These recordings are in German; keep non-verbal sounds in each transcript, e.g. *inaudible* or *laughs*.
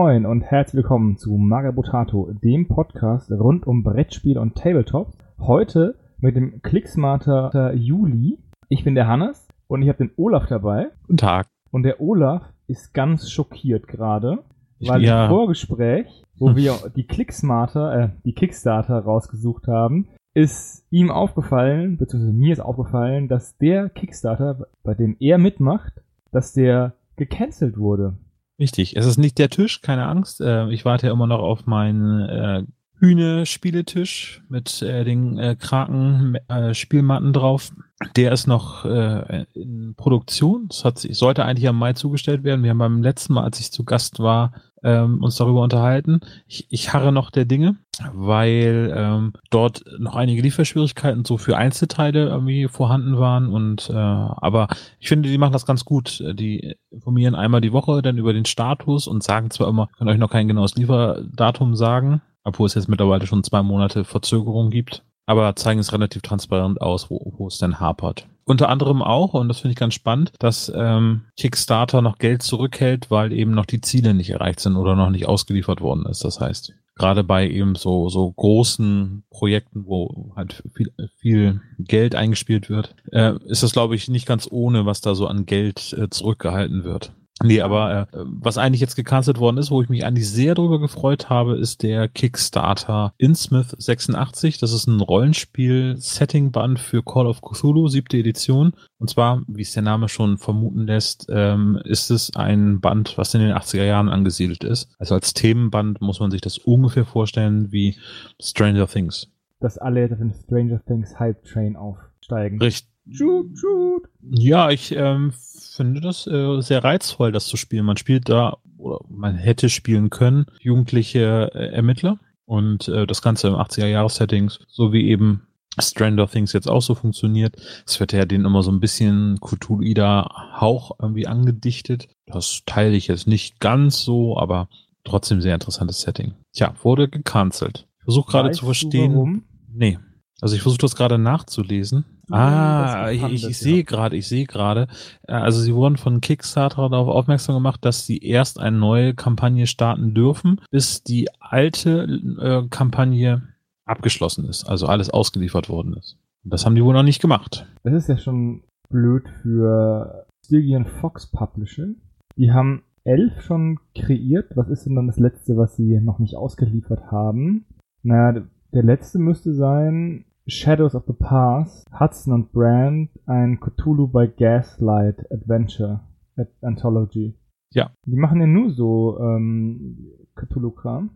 Moin und herzlich willkommen zu Magabotato, dem Podcast rund um Brettspiel und Tabletop. Heute mit dem Clicksmarter Juli. Ich bin der Hannes und ich habe den Olaf dabei. Guten Tag. Und der Olaf ist ganz schockiert gerade, weil Ja. im Vorgespräch, wo *laughs* wir die Clicksmarter, äh, die Kickstarter rausgesucht haben, ist ihm aufgefallen, beziehungsweise mir ist aufgefallen, dass der Kickstarter, bei dem er mitmacht, dass der gecancelt wurde. Richtig. Es ist nicht der Tisch, keine Angst. Äh, ich warte ja immer noch auf meinen äh, Hühne-Spieletisch mit äh, den äh, Kraken-Spielmatten drauf. Der ist noch äh, in Produktion. Das hat sollte eigentlich am Mai zugestellt werden. Wir haben beim letzten Mal, als ich zu Gast war, ähm, uns darüber unterhalten. Ich, ich harre noch der Dinge, weil ähm, dort noch einige Lieferschwierigkeiten so für Einzelteile irgendwie vorhanden waren. Und äh, aber ich finde, die machen das ganz gut. Die informieren einmal die Woche dann über den Status und sagen zwar immer, kann euch noch kein genaues Lieferdatum sagen, obwohl es jetzt mittlerweile schon zwei Monate Verzögerung gibt. Aber zeigen es relativ transparent aus, wo, wo es denn hapert. Unter anderem auch, und das finde ich ganz spannend, dass ähm, Kickstarter noch Geld zurückhält, weil eben noch die Ziele nicht erreicht sind oder noch nicht ausgeliefert worden ist. Das heißt, gerade bei eben so, so großen Projekten, wo halt viel, viel Geld eingespielt wird, äh, ist das, glaube ich, nicht ganz ohne, was da so an Geld äh, zurückgehalten wird. Nee, aber äh, was eigentlich jetzt gecancelt worden ist, wo ich mich eigentlich sehr drüber gefreut habe, ist der Kickstarter Innsmouth 86. Das ist ein Rollenspiel-Setting-Band für Call of Cthulhu, siebte Edition. Und zwar, wie es der Name schon vermuten lässt, ähm, ist es ein Band, was in den 80er Jahren angesiedelt ist. Also als Themenband muss man sich das ungefähr vorstellen wie Stranger Things. Dass alle auf den Stranger Things Hype Train aufsteigen. Richtig. Shoot, shoot. Ja, ich ähm, finde das äh, sehr reizvoll, das zu spielen. Man spielt da, oder man hätte spielen können, jugendliche äh, Ermittler und äh, das Ganze im 80er-Jahres-Settings, so wie eben Stranger Things jetzt auch so funktioniert. Es wird ja denen immer so ein bisschen Cthulhu-Hauch irgendwie angedichtet. Das teile ich jetzt nicht ganz so, aber trotzdem sehr interessantes Setting. Tja, wurde gecancelt. Ich versuche gerade zu verstehen. warum? Nee. Also ich versuche das gerade nachzulesen. Ja, ah, ich, ich, ich sehe gerade, ich sehe gerade. äh, Also sie wurden von Kickstarter darauf aufmerksam gemacht, dass sie erst eine neue Kampagne starten dürfen, bis die alte äh, Kampagne abgeschlossen ist, also alles ausgeliefert worden ist. Das haben die wohl noch nicht gemacht. Das ist ja schon blöd für Stygian Fox Publishing. Die haben elf schon kreiert. Was ist denn dann das letzte, was sie noch nicht ausgeliefert haben? Naja, der letzte müsste sein Shadows of the Past, Hudson und Brand, ein Cthulhu by Gaslight Adventure Ad Anthology. Ja. Die machen ja nur so ähm, Cthulhu-Kram.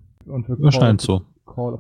Scheint so.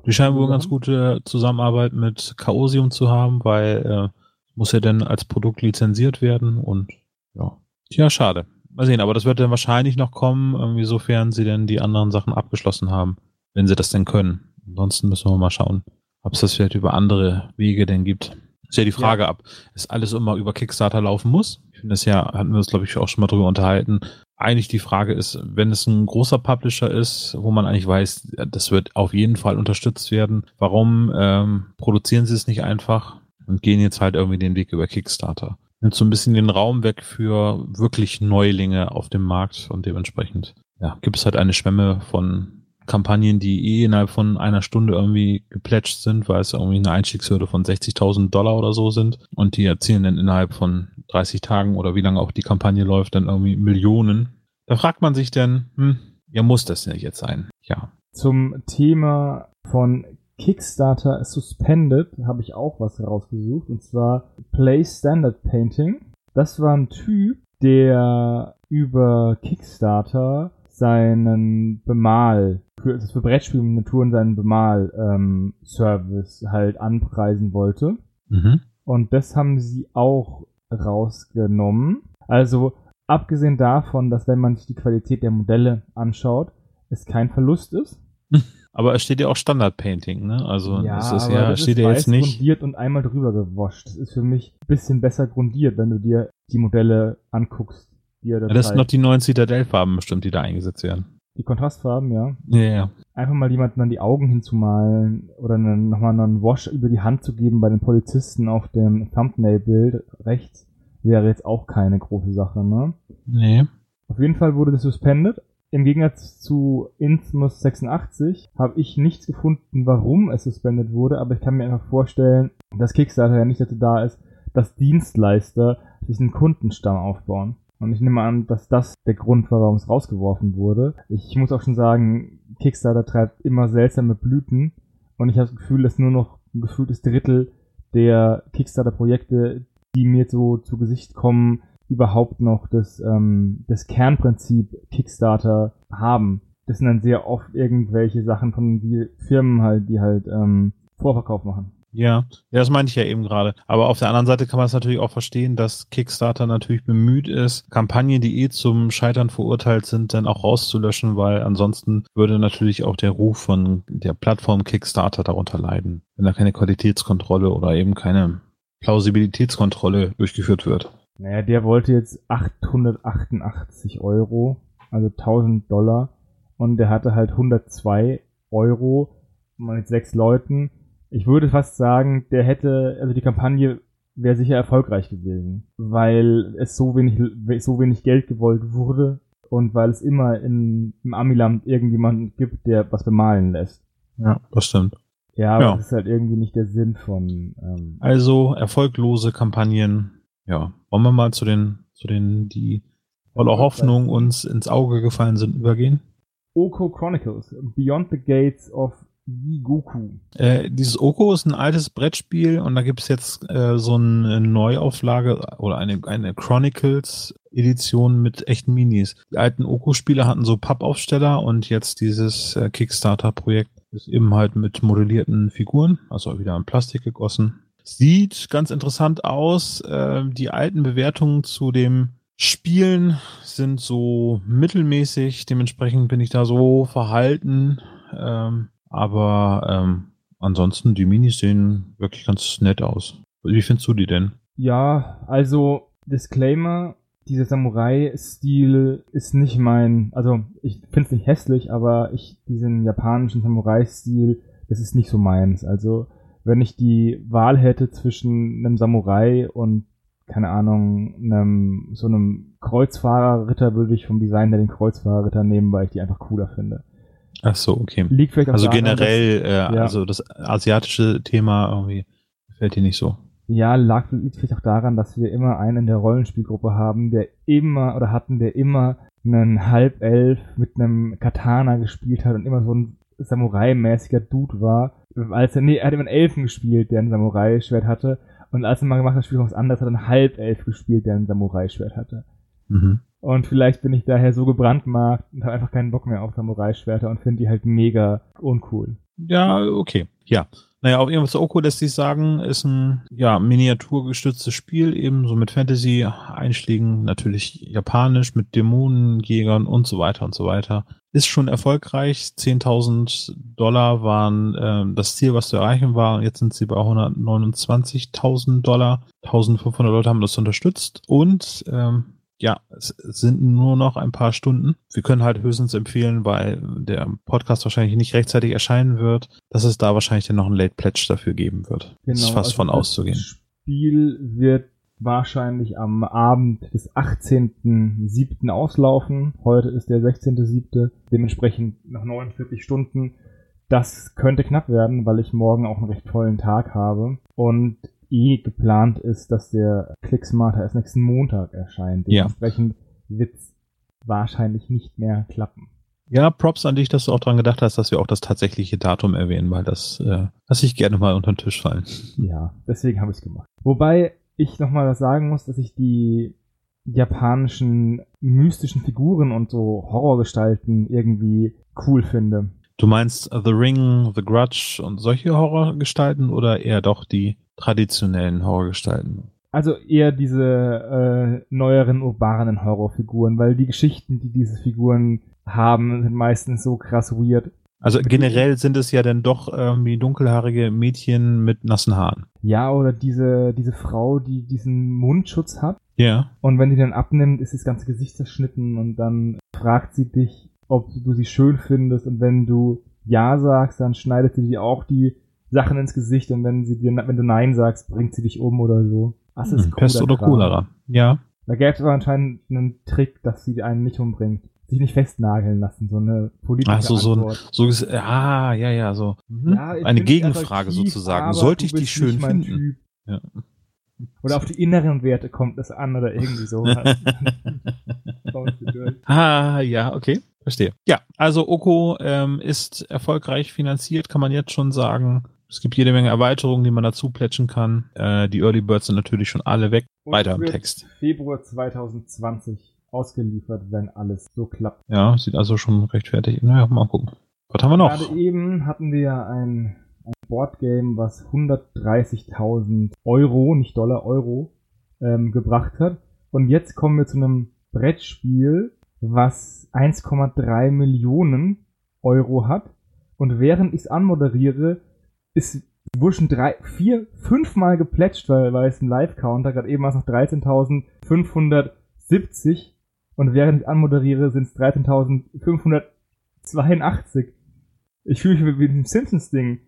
Die scheinen wohl ganz gute Zusammenarbeit mit Chaosium zu haben, weil äh, muss ja dann als Produkt lizenziert werden und ja. Tja, schade. Mal sehen, aber das wird dann wahrscheinlich noch kommen, irgendwie sofern sie denn die anderen Sachen abgeschlossen haben, wenn sie das denn können. Ansonsten müssen wir mal schauen, ob es das vielleicht über andere Wege denn gibt. Ist ja die Frage ab, ist alles immer über Kickstarter laufen muss? Ich finde das ja, hatten wir uns glaube ich auch schon mal drüber unterhalten. Eigentlich die Frage ist, wenn es ein großer Publisher ist, wo man eigentlich weiß, das wird auf jeden Fall unterstützt werden, warum ähm, produzieren sie es nicht einfach und gehen jetzt halt irgendwie den Weg über Kickstarter? Nimmt so ein bisschen den Raum weg für wirklich Neulinge auf dem Markt und dementsprechend ja, gibt es halt eine Schwemme von Kampagnen, die eh innerhalb von einer Stunde irgendwie geplätscht sind, weil es irgendwie eine Einstiegshürde von 60.000 Dollar oder so sind und die erzielen dann innerhalb von 30 Tagen oder wie lange auch die Kampagne läuft, dann irgendwie Millionen. Da fragt man sich dann, hm, ja, muss das denn jetzt sein? Ja. Zum Thema von Kickstarter Suspended habe ich auch was rausgesucht und zwar Play Standard Painting. Das war ein Typ, der über Kickstarter seinen Bemal, für, ist für Brettspielminiaturen seinen Bemal-Service halt anpreisen wollte. Mhm. Und das haben sie auch rausgenommen. Also abgesehen davon, dass wenn man sich die Qualität der Modelle anschaut, es kein Verlust ist. *laughs* Aber es steht ja auch Standard Painting, ne? Also es ist ja, das steht ist ja jetzt nicht. grundiert und einmal drüber gewascht. Das ist für mich ein bisschen besser grundiert, wenn du dir die Modelle anguckst. Die, er da Ja, das sind zeigt. noch die neuen Citadel-Farben bestimmt, die da eingesetzt werden. die Kontrastfarben, ja. Ja, ja. Einfach mal jemanden an die Augen hinzumalen oder einen, nochmal einen Wash über die Hand zu geben bei den Polizisten auf dem Thumbnail-Bild rechts wäre jetzt auch keine große Sache, ne? Nee. Auf jeden Fall wurde das suspended im Gegensatz zu Infamous 86 habe ich nichts gefunden, warum es suspendet wurde, aber ich kann mir einfach vorstellen, dass Kickstarter ja nicht dazu da ist, dass Dienstleister sich einen Kundenstamm aufbauen. Und ich nehme an, dass das der Grund war, warum es rausgeworfen wurde. Ich muss auch schon sagen, Kickstarter treibt immer seltsame Blüten und ich habe das Gefühl, dass nur noch ein gefühltes Drittel der Kickstarter-Projekte, die mir so zu Gesicht kommen, überhaupt noch das, ähm, das Kernprinzip Kickstarter haben. Das sind dann sehr oft irgendwelche Sachen von Firmen halt, die halt ähm, Vorverkauf machen. Ja, das meinte ich ja eben gerade. Aber auf der anderen Seite kann man es natürlich auch verstehen, dass Kickstarter natürlich bemüht ist, Kampagnen, die eh zum Scheitern verurteilt sind, dann auch rauszulöschen, weil ansonsten würde natürlich auch der Ruf von der Plattform Kickstarter darunter leiden, wenn da keine Qualitätskontrolle oder eben keine Plausibilitätskontrolle durchgeführt wird. Naja, der wollte jetzt 888 Euro, also 1000 Dollar. Und der hatte halt 102 Euro mit sechs Leuten. Ich würde fast sagen, der hätte, also die Kampagne wäre sicher erfolgreich gewesen, weil es so wenig, so wenig Geld gewollt wurde und weil es immer in, im Amiland irgendjemanden gibt, der was bemalen lässt. Ja, das stimmt. Ja, aber ja. das ist halt irgendwie nicht der Sinn von. Ähm, also erfolglose Kampagnen ja, wollen wir mal zu den, zu den, die voller Hoffnung uns ins Auge gefallen sind, übergehen? Oko Chronicles, Beyond the Gates of Yigoku. Äh, dieses Oko ist ein altes Brettspiel und da gibt es jetzt äh, so eine Neuauflage oder eine, eine Chronicles-Edition mit echten Minis. Die alten Oko-Spiele hatten so Pappaufsteller und jetzt dieses äh, Kickstarter-Projekt ist eben halt mit modellierten Figuren, also wieder in Plastik gegossen. Sieht ganz interessant aus. Äh, die alten Bewertungen zu dem Spielen sind so mittelmäßig. Dementsprechend bin ich da so verhalten. Ähm, aber ähm, ansonsten, die Minis sehen wirklich ganz nett aus. Wie findest du die denn? Ja, also Disclaimer, dieser Samurai-Stil ist nicht mein, also ich finde es nicht hässlich, aber ich, diesen japanischen Samurai-Stil, das ist nicht so meins. Also wenn ich die Wahl hätte zwischen einem Samurai und keine Ahnung, einem, so einem Kreuzfahrerritter würde ich vom Design her den Kreuzfahrerritter nehmen, weil ich die einfach cooler finde. Ach so, okay. Liegt vielleicht also generell, dass, äh, ja. also das asiatische Thema irgendwie gefällt dir nicht so. Ja, lag liegt vielleicht auch daran, dass wir immer einen in der Rollenspielgruppe haben, der immer oder hatten, der immer einen Halbelf mit einem Katana gespielt hat und immer so ein Samurai-mäßiger Dude war. Als er, nee, er hat immer einen Elfen gespielt, der ein Samurai-Schwert hatte. Und als er mal gemacht hat, Spiel was anderes, hat er einen Halbelf gespielt, der ein Samurai-Schwert hatte. Mhm. Und vielleicht bin ich daher so gebrandmarkt und habe einfach keinen Bock mehr auf Samurai-Schwerter und finde die halt mega uncool. Ja, okay. Ja. Naja, auf irgendwas Oko lässt sich sagen, ist ein ja, miniaturgestütztes Spiel, eben so mit Fantasy-Einschlägen, natürlich japanisch, mit Dämonenjägern und so weiter und so weiter. Ist schon erfolgreich. 10.000 Dollar waren äh, das Ziel, was zu erreichen war. Jetzt sind sie bei 129.000 Dollar. 1.500 Leute haben das unterstützt und ähm, ja, es sind nur noch ein paar Stunden. Wir können halt höchstens empfehlen, weil der Podcast wahrscheinlich nicht rechtzeitig erscheinen wird, dass es da wahrscheinlich dann noch ein Late Pledge dafür geben wird. Genau, das ist fast also von auszugehen. Das Spiel wird wahrscheinlich am Abend des 18.07. auslaufen. Heute ist der 16.07. Dementsprechend noch 49 Stunden. Das könnte knapp werden, weil ich morgen auch einen recht vollen Tag habe. Und eh geplant ist, dass der Clicksmarter erst nächsten Montag erscheint. Dementsprechend ja. wird es wahrscheinlich nicht mehr klappen. Ja, Props an dich, dass du auch dran gedacht hast, dass wir auch das tatsächliche Datum erwähnen, weil das äh, lasse ich gerne mal unter den Tisch fallen. Ja, deswegen habe ich es gemacht. Wobei ich nochmal was sagen muss, dass ich die japanischen mystischen Figuren und so Horrorgestalten irgendwie cool finde. Du meinst The Ring, The Grudge und solche Horrorgestalten oder eher doch die traditionellen Horrorgestalten. Also eher diese äh, neueren urbanen Horrorfiguren, weil die Geschichten, die diese Figuren haben, sind meistens so krass weird. Also generell sind es ja dann doch irgendwie dunkelhaarige Mädchen mit nassen Haaren. Ja, oder diese, diese Frau, die diesen Mundschutz hat. Ja. Und wenn die dann abnimmt, ist das ganze Gesicht zerschnitten und dann fragt sie dich, ob du sie schön findest und wenn du Ja sagst, dann schneidet sie dir auch die Sachen ins Gesicht und wenn sie dir, wenn du Nein sagst, bringt sie dich um oder so. Das ist hm, Pest oder Cholera. Ja. Da gäbe es aber anscheinend einen Trick, dass sie einen nicht umbringt. Sich nicht festnageln lassen, so eine politische Ach so, so ein, Antwort. so, ah, ja, ja, so. Mhm. Ja, Eine Gegenfrage sozusagen. Sollte ich bist schön finden? Ja. Oder auf die inneren Werte kommt es an oder irgendwie so. *laughs* Ah, ja, okay. Verstehe. Ja, also Oko ähm, ist erfolgreich finanziert, kann man jetzt schon sagen. Es gibt jede Menge Erweiterungen, die man dazu plätschen kann. Äh, die Early Birds sind natürlich schon alle weg. Und Weiter im Text. Februar 2020 ausgeliefert, wenn alles so klappt. Ja, sieht also schon recht fertig. Naja, mal gucken. Was haben wir noch? Gerade eben hatten wir ja ein, ein Boardgame, was 130.000 Euro, nicht Dollar, Euro, ähm, gebracht hat. Und jetzt kommen wir zu einem Brettspiel, was 1,3 Millionen Euro hat. Und während ich es anmoderiere, ist wurde schon drei, vier, fünfmal geplätscht, weil, weil es ein Live-Counter, gerade eben war es noch 13.570 und während ich anmoderiere, sind es 13.582. Ich fühle mich wie im Simpsons-Ding.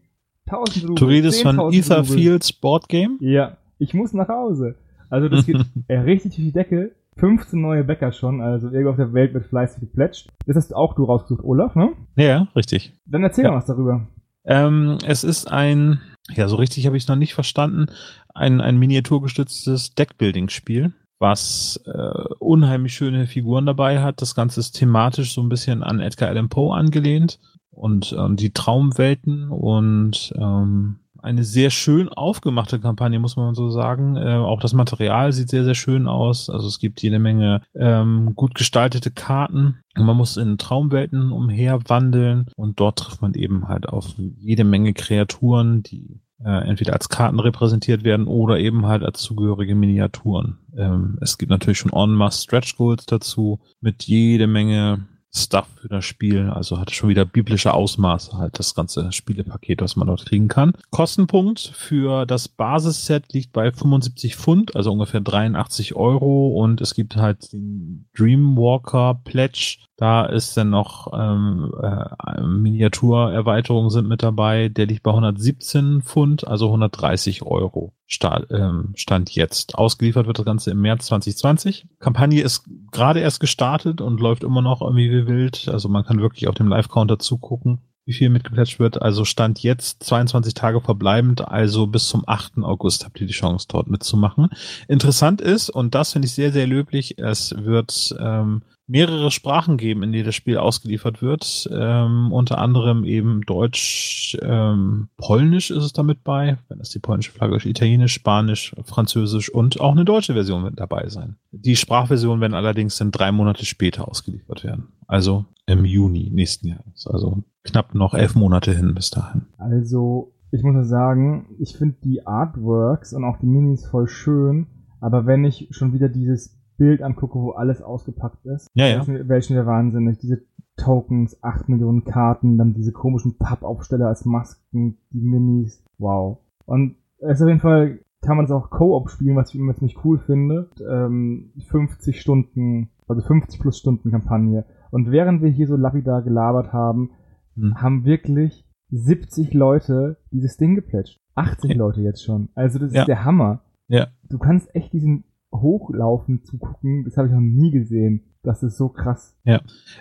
1000 Rubel. Du redest von 10.000 Ether. Fields Board Game? Ja, ich muss nach Hause. Also das geht *laughs* äh, richtig durch die Decke. 15 neue Bäcker schon, also irgendwo auf der Welt wird fleißig geplätscht. Das hast auch du rausgesucht, Olaf, ne? Ja, richtig. Dann erzähl Ja. mal was darüber. Ähm, es ist ein, ja, so richtig habe ich es noch nicht verstanden, ein, ein miniaturgestütztes Deckbuilding-Spiel, was äh, unheimlich schöne Figuren dabei hat. Das Ganze ist thematisch so ein bisschen an Edgar Allan Poe angelehnt und ähm, die Traumwelten und ähm, eine sehr schön aufgemachte Kampagne, muss man so sagen. Äh, auch das Material sieht sehr, sehr schön aus. Also es gibt jede Menge ähm, gut gestaltete Karten. Man muss in Traumwelten umherwandeln und dort trifft man eben halt auf jede Menge Kreaturen, die äh, entweder als Karten repräsentiert werden oder eben halt als zugehörige Miniaturen. Ähm, es gibt natürlich schon en masse Stretch Goals dazu mit jede Menge Stuff für das Spiel. Also hat schon wieder biblische Ausmaße, halt das ganze Spielepaket, was man dort kriegen kann. Kostenpunkt für das Basisset liegt bei 75 Pfund, also ungefähr 83 Euro. Und es gibt halt den Dreamwalker Pledge. Da ist dann noch ähm, äh, Miniaturerweiterungen sind mit dabei. Der liegt bei 117 Pfund, also 130 Euro. Sta ähm, Stand jetzt. Ausgeliefert wird das Ganze im März 2020. Kampagne ist gerade erst gestartet und läuft immer noch irgendwie wie wild. Also man kann wirklich auf dem Live-Counter zugucken, wie viel mitgeplätscht wird. Also Stand jetzt 22 Tage verbleibend, also bis zum 8. August habt ihr die Chance, dort mitzumachen. Interessant ist, und das finde ich sehr, sehr löblich, es wird ähm, mehrere Sprachen geben, in denen das Spiel ausgeliefert wird. Ähm, unter anderem eben Deutsch, ähm, Polnisch ist es damit bei, wenn es die polnische Flagge ist, Italienisch, Spanisch, Französisch und auch eine deutsche Version wird dabei sein. Die Sprachversion werden allerdings dann drei Monate später ausgeliefert werden. Also im Juni nächsten Jahres. Also knapp noch elf Monate hin bis dahin. Also, ich muss nur sagen, ich finde die Artworks und auch die Minis voll schön, aber wenn ich schon wieder dieses Bild angucke, wo alles ausgepackt ist, Ja, ja. schon wieder wahnsinnig. Diese Tokens, 8 Millionen Karten, dann diese komischen Pappaufsteller als Masken, die Minis, wow. Und es ist auf jeden Fall, kann man es auch Co-op spielen, was ich immer ziemlich cool finde. Ähm, 50 Stunden, also 50 plus Stunden Kampagne. Und während wir hier so lapidar gelabert haben, Hm. haben wirklich 70 Leute dieses Ding geplätscht. 80 Ja. Leute jetzt schon. Also das Ja. ist der Hammer. Ja. Du kannst echt diesen Hochlaufen zugucken. Das habe ich noch nie gesehen. Das ist so krass.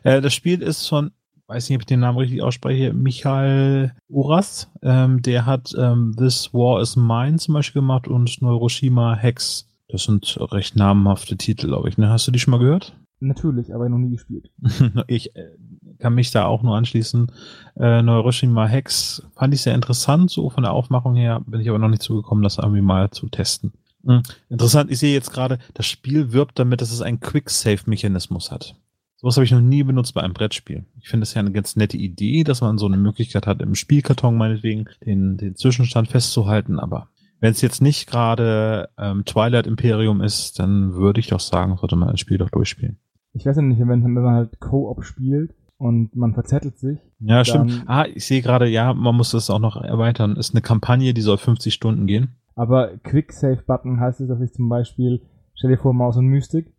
Äh, das Spiel ist von, weiß nicht, ob ich den Namen richtig ausspreche, Michael Uras. Ähm, der hat ähm, This War is Mine zum Beispiel gemacht und Neuroshima Hex. Das sind recht namhafte Titel, glaube ich. Ne? Hast du die schon mal gehört? Natürlich, aber noch nie gespielt. *laughs* ich äh, kann mich da auch nur anschließen. Äh, Neuroshima Hex fand ich sehr interessant, so von der Aufmachung her, bin ich aber noch nicht zugekommen, das irgendwie mal zu testen. Hm. Interessant, ich sehe jetzt gerade, das Spiel wirbt damit, dass es einen Quick-Save-Mechanismus hat. Sowas habe ich noch nie benutzt bei einem Brettspiel. Ich finde es ja eine ganz nette Idee, dass man so eine Möglichkeit hat, im Spielkarton meinetwegen den, den Zwischenstand festzuhalten, aber wenn es jetzt nicht gerade ähm, Twilight Imperium ist, dann würde ich doch sagen, sollte man das Spiel doch durchspielen. Ich weiß ja nicht, wenn, wenn man halt Co-op spielt und man verzettelt sich. Ja, stimmt. Ah, ich sehe gerade, ja, man muss das auch noch erweitern. Ist eine Kampagne, die soll 50 Stunden gehen. Aber Quick Save Button heißt es, dass ich zum Beispiel, stell dir vor, Maus und Mystik,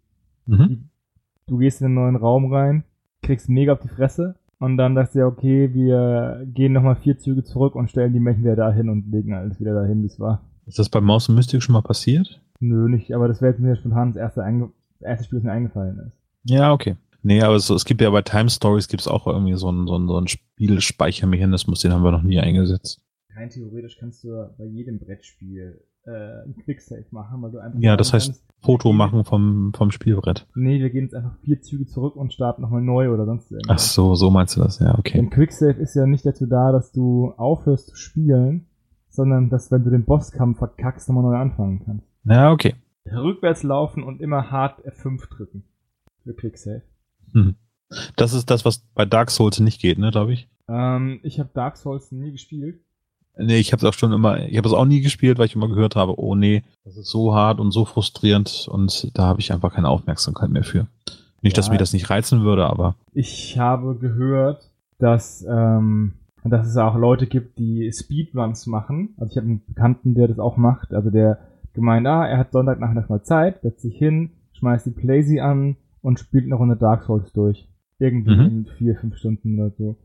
Mhm. du gehst in einen neuen Raum rein, kriegst mega auf die Fresse und dann sagst du ja, okay, wir gehen nochmal vier Züge zurück und stellen die Menschen wieder dahin und legen alles wieder dahin, wie es war. Ist das bei Maus und Mystik schon mal passiert? Nö, nicht, aber das wäre jetzt mir spontan das erste einge erste Spiel, das mir eingefallen ist. Ja, okay. Nee, aber so, es gibt ja bei Time Stories gibt's auch irgendwie so einen, so einen, so einen Spielspeichermechanismus, den haben wir noch nie eingesetzt. Rein theoretisch kannst du bei jedem Brettspiel äh, ein Quicksave machen, weil du einfach. Ja, das heißt kannst, Foto machen vom, vom Spielbrett. Nee, wir gehen jetzt einfach vier Züge zurück und starten nochmal neu oder sonst Ach irgendwas. so, so meinst du das, ja, okay. Denn Quicksave ist ja nicht dazu da, dass du aufhörst zu spielen, sondern dass, wenn du den Bosskampf verkackst, nochmal neu anfangen kannst. Ja, okay. Rückwärts laufen und immer hart F5 drücken. Für Quicksave. Hm. Das ist das, was bei Dark Souls nicht geht, ne, glaube ich. Ähm, ich habe Dark Souls nie gespielt. Nee, ich habe es auch schon immer, ich habe es auch nie gespielt, weil ich immer gehört habe, oh nee, das ist so hart und so frustrierend und da habe ich einfach keine Aufmerksamkeit mehr für. Nicht, dass Ja. mir das nicht reizen würde, aber Ich habe gehört, dass, ähm, dass es auch Leute gibt, die Speedruns machen. Also ich habe einen Bekannten, der das auch macht. Also der gemeint, ah, er hat Sonntagnachmittag mal Zeit, setzt sich hin, schmeißt die Playsee an und spielt eine Runde Dark Souls durch. Irgendwie Mhm. in vier, fünf Stunden oder so.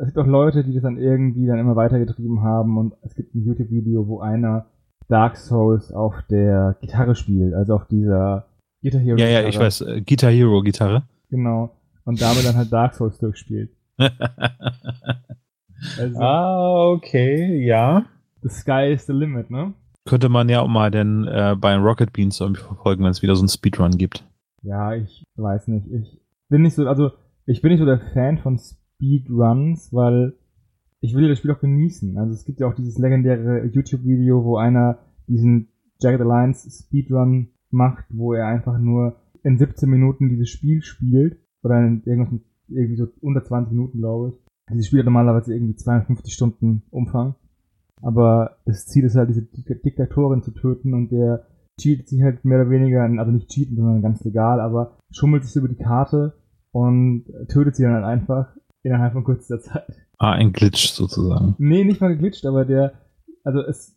Es gibt auch Leute, die das dann irgendwie dann immer weitergetrieben haben und es gibt ein YouTube-Video, wo einer Dark Souls auf der Gitarre spielt, also auf dieser Guitar Hero. ja, ja, ich weiß, äh, Guitar Hero Gitarre. Genau. Und damit dann halt Dark Souls durchspielt. *laughs* Also, ah, okay, ja. the sky is the limit, ne? Könnte man ja auch mal denn äh, bei Rocket Beans irgendwie verfolgen, wenn es wieder so einen Speedrun gibt. Ja, ich weiß nicht. Ich bin nicht so, also, ich bin nicht so der Fan von Speedruns, weil ich will das Spiel auch genießen. Also, es gibt ja auch dieses legendäre YouTube-Video, wo einer diesen Jagged Alliance Speedrun macht, wo er einfach nur in 17 Minuten dieses Spiel spielt. Oder in irgendwas mit irgendwie so unter 20 Minuten, glaube ich. Dieses Spiel hat normalerweise irgendwie 250 Stunden Umfang. Aber das Ziel ist halt, diese Dik- Diktatorin zu töten und der cheatet sich halt mehr oder weniger, also nicht cheaten, sondern ganz legal, aber schummelt sich über die Karte und tötet sie dann halt einfach innerhalb von kürzester Zeit. Ah, ein Glitch sozusagen. Nee, nicht mal geglitscht, aber der, also es,